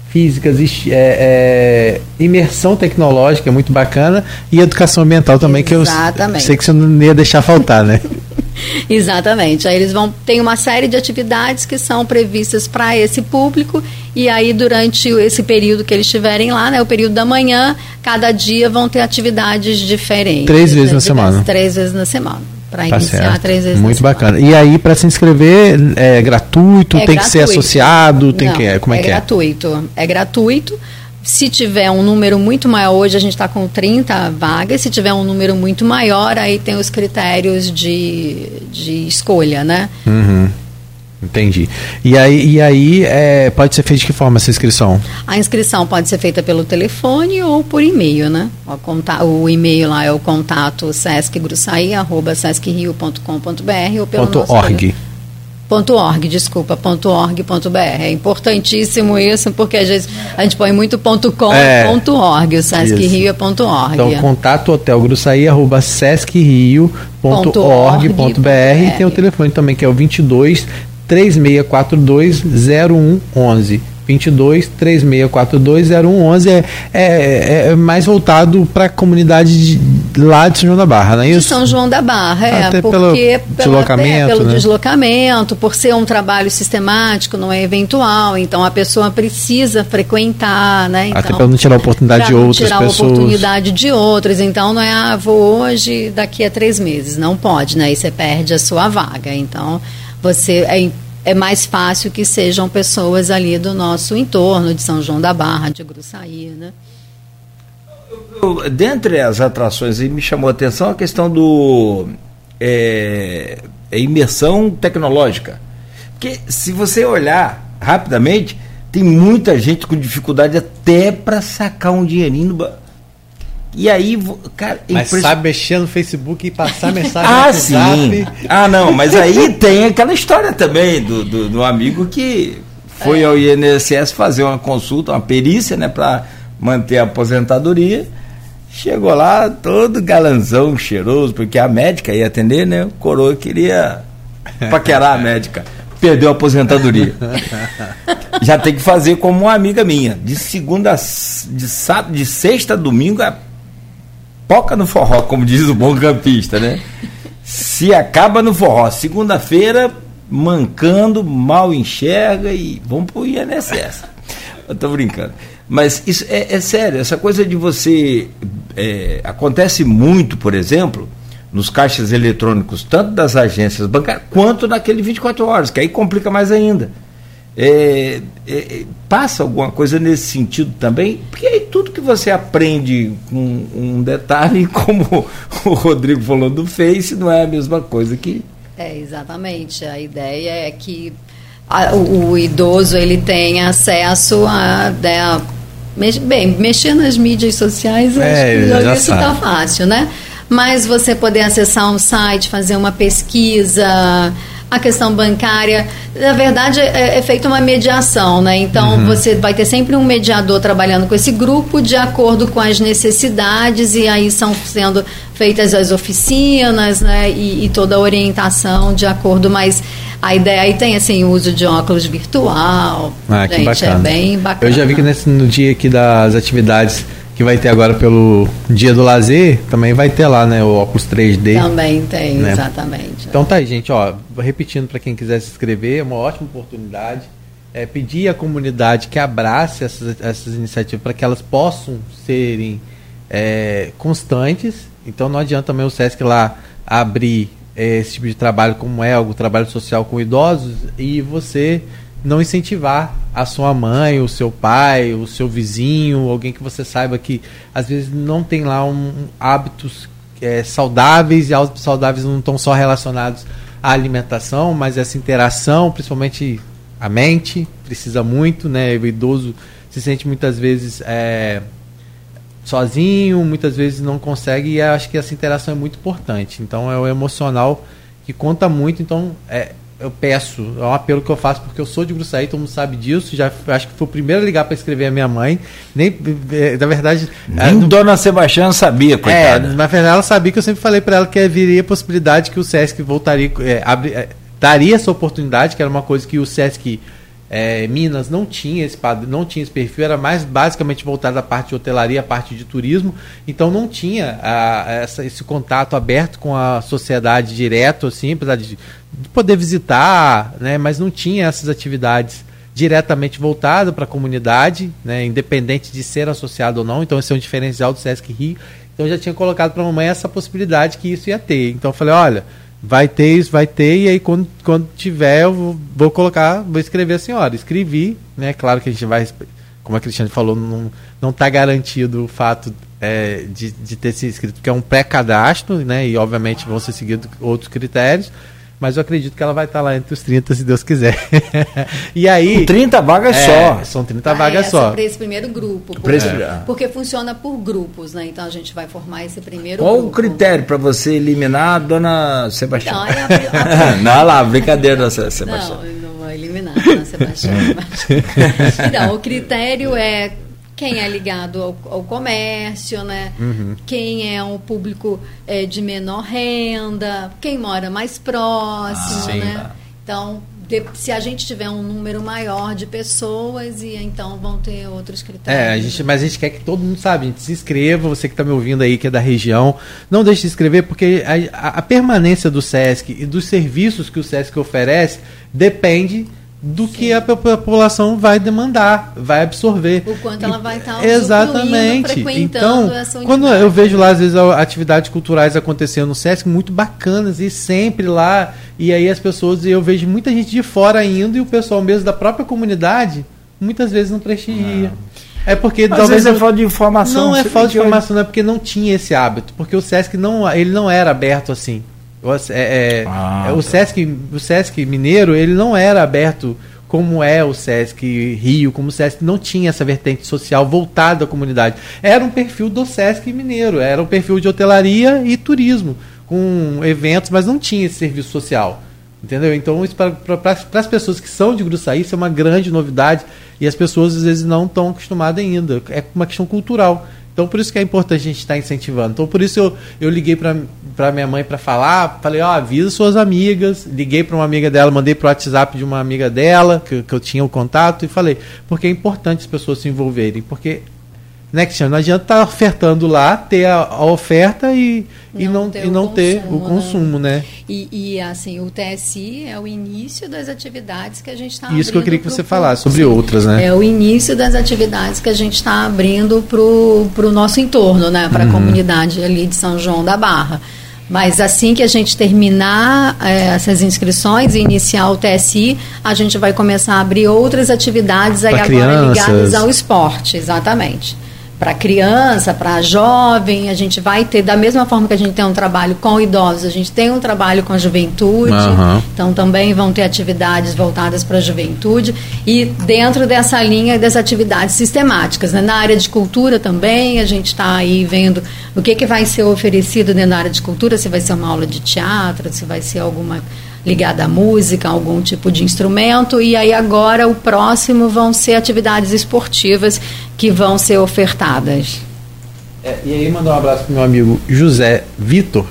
físicas, é, é, imersão tecnológica, é muito bacana, e educação ambiental também, Exatamente. que eu sei que você não ia deixar faltar, né? <laughs> <laughs> Exatamente. Aí eles vão tem uma série de atividades que são previstas para esse público e aí durante esse período que eles estiverem lá, né, o período da manhã, cada dia vão ter atividades diferentes. Três vezes na semana. Três vezes na semana. Para tá iniciar certo. três vezes Muito bacana. E aí, para se inscrever, é gratuito? É tem gratuito. que ser associado? Tem Não, que, como é, é que é? É gratuito. É gratuito. Se tiver um número muito maior, hoje a gente está com 30 vagas, se tiver um número muito maior, aí tem os critérios de, de escolha, né? Uhum. Entendi. E aí, e aí é, pode ser feita de que forma essa inscrição? A inscrição pode ser feita pelo telefone ou por e-mail, né? O, contato, o e-mail lá é o contato sescgruçaí.com.br ou pelo Ponto nosso org. Ponto .org, desculpa, ponto .org, ponto .br. É importantíssimo isso, porque às vezes a gente põe muito ponto .com é, ponto .org, o Sesc isso. Rio é ponto .org. Então, contato hotel gruçaí, arroba sescrio.org.br e tem o telefone também, que é o 22 3642 0111. 22 3642 0111 é, é, é mais voltado para a comunidade de, lá de São João da Barra, não é isso? De São João da Barra, é, Até porque pelo pela, deslocamento, é, pelo né? deslocamento, por ser um trabalho sistemático, não é eventual, então a pessoa precisa frequentar, né? Então, Até para não tirar a oportunidade de outras tirar pessoas. a oportunidade de outras, então não é, ah, vou hoje, daqui a três meses, não pode, né? E você perde a sua vaga, então você é é mais fácil que sejam pessoas ali do nosso entorno, de São João da Barra, de Gruçaí, né? Dentre as atrações, me chamou a atenção a questão do é, é imersão tecnológica. Porque se você olhar rapidamente, tem muita gente com dificuldade até para sacar um dinheirinho e aí, cara. Mas impress... sabe mexer no Facebook e passar <laughs> mensagem ah, no sim. Ah, não, mas aí <laughs> tem aquela história também do, do, do amigo que foi é. ao INSS fazer uma consulta, uma perícia, né, para manter a aposentadoria. Chegou lá todo galanzão, cheiroso, porque a médica ia atender, né? O coroa queria paquerar a médica. Perdeu a aposentadoria. <laughs> Já tem que fazer como uma amiga minha. De segunda, de sábado, de sexta a domingo, poca no forró, como diz o bom campista, né? Se acaba no forró, segunda-feira, mancando, mal enxerga e vamos pro INSS. Eu tô brincando. Mas isso é, é sério, essa coisa de você. É, acontece muito, por exemplo, nos caixas eletrônicos, tanto das agências bancárias, quanto naquele 24 horas, que aí complica mais ainda. É, é, é, passa alguma coisa nesse sentido também? Porque aí tudo que você aprende com um detalhe, <laughs> como o Rodrigo falou do Face, não é a mesma coisa que. É, exatamente. A ideia é que a, o, o, idoso ele tem acesso a. Né, mex, bem, mexer nas mídias sociais, é, acho que isso está fácil, né? Mas você poder acessar um site, fazer uma pesquisa a questão bancária. Na verdade, é, é feita uma mediação, né? Então, uhum. você vai ter sempre um mediador trabalhando com esse grupo de acordo com as necessidades e aí são sendo feitas as oficinas, né? E, e toda a orientação de acordo, mas a ideia aí tem assim o uso de óculos virtual. Ah, que gente, é bem bacana. Eu já vi que nesse, no dia aqui das atividades que vai ter agora pelo Dia do Lazer, também vai ter lá, né, o óculos 3D. Também tem, né? exatamente. Então tá aí, gente, ó, repetindo para quem quiser se inscrever, é uma ótima oportunidade. É, pedir à comunidade que abrace essas, essas iniciativas para que elas possam serem é, constantes. Então não adianta também o SESC lá abrir é, esse tipo de trabalho como é o trabalho social com idosos e você não incentivar a sua mãe, o seu pai, o seu vizinho, alguém que você saiba que às vezes não tem lá um, hábitos é, saudáveis e hábitos saudáveis não estão só relacionados à alimentação, mas essa interação, principalmente a mente, precisa muito, né? O idoso se sente muitas vezes é, sozinho, muitas vezes não consegue e acho que essa interação é muito importante. Então é o emocional que conta muito. Então é, eu peço, é um apelo que eu faço porque eu sou de Gruçaí, todo mundo sabe disso. Já acho que foi o primeiro a ligar para escrever a minha mãe. Nem, é, na verdade, nem Dona Sebastião sabia, é, coitada. É, na verdade, ela sabia que eu sempre falei para ela que viria a possibilidade que o SESC voltaria, é, abri, é, daria essa oportunidade, que era uma coisa que o SESC é, Minas não tinha esse não tinha esse perfil, era mais basicamente voltado à parte de hotelaria, à parte de turismo, então não tinha a, essa, esse contato aberto com a sociedade direto, assim, apesar de, de poder visitar, né, mas não tinha essas atividades diretamente voltadas para a comunidade, né, independente de ser associado ou não, então esse é um diferencial do Sesc Rio. Então eu já tinha colocado para a mamãe essa possibilidade que isso ia ter. Então eu falei, olha, vai ter isso, vai ter, e aí quando, quando tiver eu vou, vou colocar, vou escrever a senhora. Escrevi, né? Claro que a gente vai, como a Cristiane falou, não, não tá garantido o fato é, de, de ter se inscrito, porque é um pré-cadastro, né? E obviamente vão ser seguidos outros critérios mas eu acredito que ela vai estar lá entre os 30, se Deus quiser. <laughs> e aí. Com 30 vagas é, só. São 30 ah, vagas só. Para esse primeiro grupo. Porque, esse... porque, funciona por grupos, né? Então a gente vai formar esse primeiro Qual grupo. o critério para você eliminar a dona Sebastião? Não, é a... <laughs> não lá, brincadeira da Sebastião. Não, não vou eliminar a dona Sebastião. <laughs> então, o critério é quem é ligado ao, ao comércio, né? Uhum. Quem é um público é, de menor renda, quem mora mais próximo, ah, né? Então, de, se a gente tiver um número maior de pessoas, e então vão ter outros critérios. É, a gente, mas a gente quer que todo mundo sabe, a gente se inscreva, você que está me ouvindo aí, que é da região, não deixe de se inscrever, porque a, a, a permanência do SESC e dos serviços que o SESC oferece depende do Sim. que a população vai demandar, vai absorver. O quanto ela vai estar tá Exatamente. Então, quando eu vejo lá às vezes atividades culturais acontecendo no SESC muito bacanas e sempre lá e aí as pessoas eu vejo muita gente de fora indo e o pessoal mesmo da própria comunidade muitas vezes não prestigia. É porque Às talvez vezes é falta de informação. Não é falta de informação, não é porque não tinha esse hábito, porque o SESC não ele não era aberto assim. É, é, ah, o, tá. Sesc, o Sesc Mineiro ele não era aberto como é o Sesc Rio, como o Sesc não tinha essa vertente social voltada à comunidade. Era um perfil do Sesc Mineiro, era um perfil de hotelaria e turismo, com eventos, mas não tinha esse serviço social. Entendeu? Então, isso para as pessoas que são de Gruçaí, isso é uma grande novidade e as pessoas às vezes não estão acostumadas ainda. É uma questão cultural. Então, por isso que é importante a gente estar incentivando. Então, por isso eu, eu liguei para minha mãe para falar. Falei, ó, oh, avisa suas amigas. Liguei para uma amiga dela, mandei para o WhatsApp de uma amiga dela, que, que eu tinha o contato, e falei, porque é importante as pessoas se envolverem. Porque né, Cristiano? Não adianta estar tá ofertando lá, ter a, a oferta e não, e não ter, e não o, ter consumo, o consumo, né? né? E, e, assim, o TSI é o início das atividades que a gente está Isso que eu queria que você falasse, sobre outras, né? É o início das atividades que a gente está abrindo para o nosso entorno, né? Para a uhum. comunidade ali de São João da Barra. Mas assim que a gente terminar é, essas inscrições e iniciar o TSI, a gente vai começar a abrir outras atividades aí agora crianças. ligadas ao esporte, exatamente para criança, para jovem, a gente vai ter, da mesma forma que a gente tem um trabalho com idosos, a gente tem um trabalho com a juventude, uhum. então também vão ter atividades voltadas para a juventude e dentro dessa linha das atividades sistemáticas. Né? Na área de cultura também, a gente está aí vendo o que, que vai ser oferecido dentro da área de cultura, se vai ser uma aula de teatro, se vai ser alguma ligada à música, a algum tipo de instrumento. E aí agora o próximo vão ser atividades esportivas que vão ser ofertadas. É, e aí mandar um abraço para meu amigo José Vitor,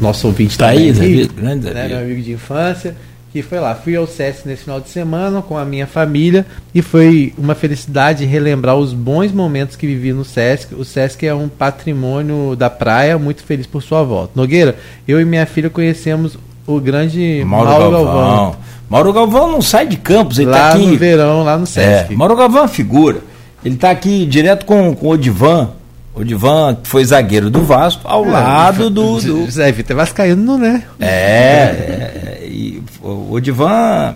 nosso ouvinte tá aí, David, grande né, meu amigo de infância, que foi lá. Fui ao SESC nesse final de semana com a minha família e foi uma felicidade relembrar os bons momentos que vivi no SESC. O SESC é um patrimônio da praia, muito feliz por sua volta. Nogueira, eu e minha filha conhecemos o grande Mauro, Mauro Galvão. Galvão. Mauro Galvão não sai de Campos, ele está aqui. no verão, lá no Sesc. É, Mauro Galvão é uma figura. Ele está aqui direto com, com o Odivan. O Odivan foi zagueiro do Vasco, ao é, lado do, do. Zé Vitor Vascaíno, né? É, é, e o Odivan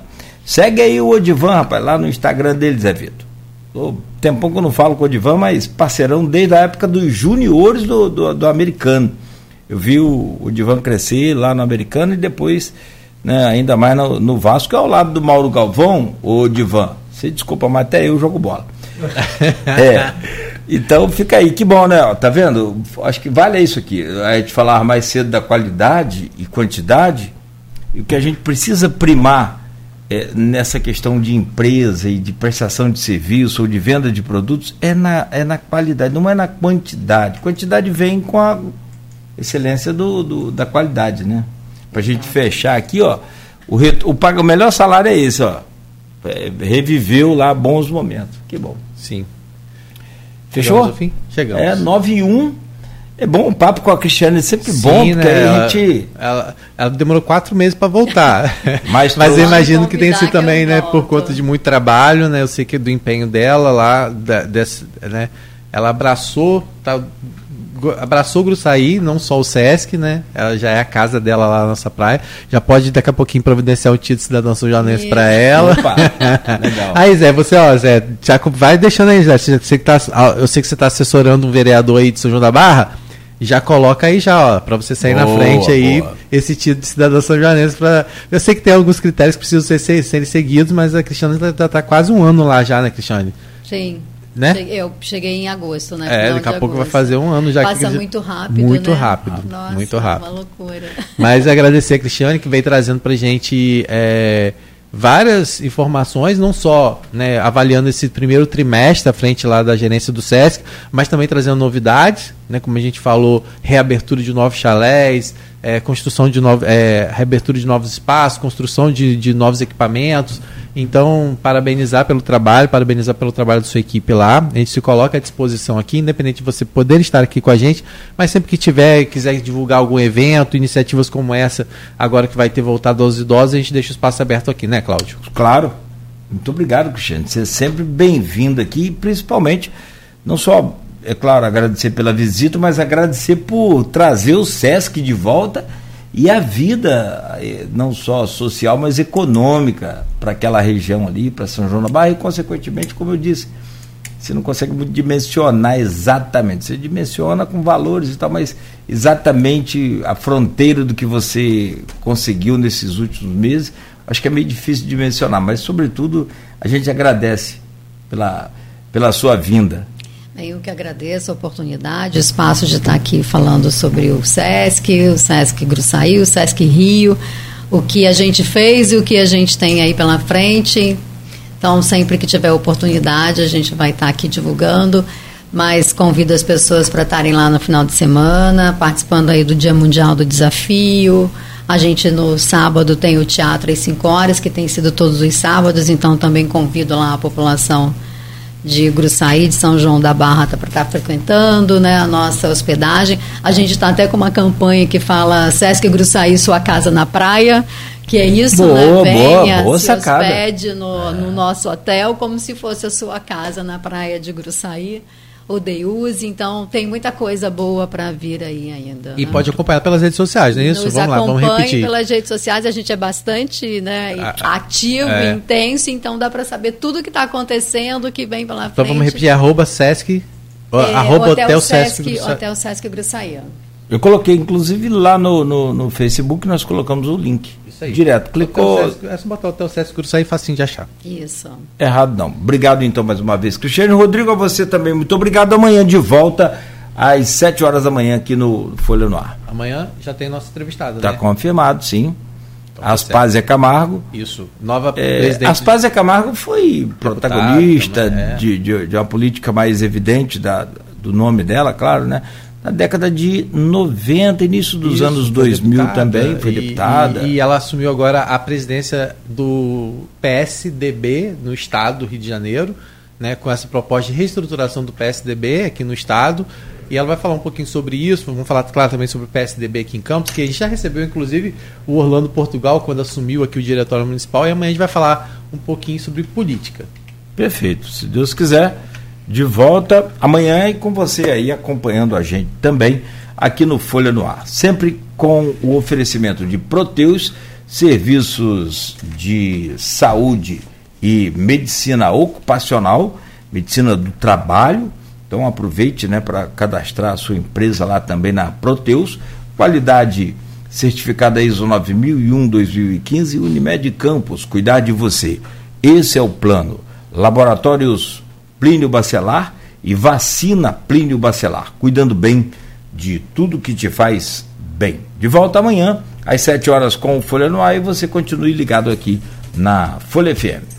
Segue aí o Odivan, rapaz, lá no Instagram dele, Zé Vitor. O tempão que eu não falo com o Odivan, mas parceirão desde a época dos juniores do, do, do americano. Eu vi o, o Divan crescer lá no americano e depois, né, ainda mais no, no Vasco, que é ao lado do Mauro Galvão, o Divan. Você desculpa, mas até eu jogo bola. <laughs> é. Então fica aí, que bom, né? Tá vendo? Acho que vale isso aqui. A gente falava mais cedo da qualidade e quantidade. E o que a gente precisa primar é, nessa questão de empresa e de prestação de serviço ou de venda de produtos é na, é na qualidade, não é na quantidade. Quantidade vem com a excelência do, do da qualidade, né? Para a gente fechar aqui, ó, o, o, o melhor salário é esse, ó. É, reviveu lá bons momentos. Que bom. Sim. Fechou? Chegamos Chegamos. É, 9 e 1. É bom um papo com a Cristiane, é sempre Sim, bom, porque né? a gente. Ela, ela, demorou quatro meses para voltar. <laughs> Mas, Mas eu imagino que tem sido também, né, por conta de muito trabalho, né? Eu sei que do empenho dela lá, da, desse, né? Ela abraçou, tá abraçou o Gruçaí, não só o Sesc, né? Ela já é a casa dela lá na nossa praia. Já pode daqui a pouquinho providenciar o título de cidadão são joanense para ela. Opa, <laughs> legal. Aí, Zé, você, ó, Zé, já vai deixando aí, Zé. Você que tá, eu sei que você está assessorando um vereador aí de São João da Barra. Já coloca aí já, ó, para você sair boa, na frente aí boa. esse título de cidadão são joanense. Eu sei que tem alguns critérios que precisam ser, serem seguidos, mas a Cristiane está tá, tá quase um ano lá já, né, Cristiane? Sim né? Eu cheguei em agosto, né? É, daqui a pouco vai fazer um ano já. Passa que... muito rápido, Muito né? rápido, Nossa, muito rápido. uma loucura. <laughs> Mas agradecer a Cristiane que veio trazendo pra gente é, várias informações, não só né, avaliando esse primeiro trimestre à frente lá da gerência do SESC, mas também trazendo novidades, né, como a gente falou, reabertura de novos chalés, é, construção de novos, é, reabertura de novos espaços, construção de, de novos equipamentos, então, parabenizar pelo trabalho, parabenizar pelo trabalho da sua equipe lá. A gente se coloca à disposição aqui, independente de você poder estar aqui com a gente, mas sempre que tiver, quiser divulgar algum evento, iniciativas como essa, agora que vai ter voltado aos idosos, a gente deixa o espaço aberto aqui, né, Cláudio? Claro. Muito obrigado, Cristiano. Você é sempre bem-vindo aqui, principalmente, não só, é claro, agradecer pela visita, mas agradecer por trazer o SESC de volta e a vida, eh, não só social, mas econômica para aquela região ali, para São João da Barra, e consequentemente, como eu disse, você não consegue dimensionar exatamente, você dimensiona com valores e tal, mas exatamente a fronteira do que você conseguiu nesses últimos meses, acho que é meio difícil de dimensionar, mas sobretudo a gente agradece pela, pela sua vinda. Eu que agradeço a oportunidade, o espaço de estar aqui falando sobre o SESC, o SESC Gruçaí, o SESC Rio, o que a gente fez e o que a gente tem aí pela frente. Então, sempre que tiver oportunidade, a gente vai estar aqui divulgando, mas convido as pessoas para estarem lá no final de semana, participando aí do Dia Mundial do Desafio. A gente no sábado tem o Teatro às 5 horas, que tem sido todos os sábados, então também convido lá a população de Gruçaí, de São João da Barra, para estar tá frequentando né, a nossa hospedagem. A gente está até com uma campanha que fala Sesc Gruçaí, sua casa na praia, que é isso, boa, né? Venha, boa, boa se sacada. hospede no, no nosso hotel, como se fosse a sua casa na praia de Gruçaí o Deuse, então tem muita coisa boa para vir aí ainda. E né? pode acompanhar pelas redes sociais, não é isso? Nos vamos lá, vamos repetir. pelas redes sociais, a gente é bastante né, ah, ativo, é. intenso, então dá para saber tudo que está acontecendo, o que vem pela frente. Então vamos repetir, arroba Sesc, é, arroba Hotel, Hotel Sesc, Sesc Hotel Sesc Gruçaí. Eu coloquei, inclusive, lá no, no, no Facebook, nós colocamos o link. Isso aí. Direto, clicou. é só botar o Hotel Sesc Gruçaí facinho de achar. Isso. Errado não. Obrigado então mais uma vez. Cristiano Rodrigo, a você também. Muito obrigado. Amanhã de volta às 7 horas da manhã aqui no Folha no Ar. Amanhã já tem nossa entrevistada. Está né? confirmado, sim. Então, tá Aspásia Camargo. Isso. Nova é, presidente. Aspásia Camargo foi protagonista também, é. de, de, de, uma política mais evidente da, do nome dela, claro, né? Na década de 90, início dos Isso, anos 2000 deputada, também, foi deputada. E, e, ela assumiu agora a presidência do PSDB no estado do Rio de Janeiro, né, com essa proposta de reestruturação do PSDB aqui no estado. E ela vai falar um pouquinho sobre isso, vamos falar, claro, também sobre o PSDB aqui em Campos, que a gente já recebeu, inclusive, o Orlando Portugal, quando assumiu aqui o Diretório Municipal, e amanhã a gente vai falar um pouquinho sobre política. Perfeito, se Deus quiser de volta amanhã e com você aí acompanhando a gente também aqui no Folha no Ar. Sempre com o oferecimento de Proteus, serviços de saúde e medicina ocupacional, medicina do trabalho. Então aproveite né, para cadastrar a sua empresa lá também na Proteus. Qualidade certificada ISO 9001-2015 Unimed Campos, cuidar de você. Esse é o plano. Laboratórios Plínio Bacelar e vacina Plínio Bacelar, cuidando bem de tudo que te faz bem. De volta amanhã, às 7 horas com o Folha no Ar, e você continue ligado aqui na Folha FM.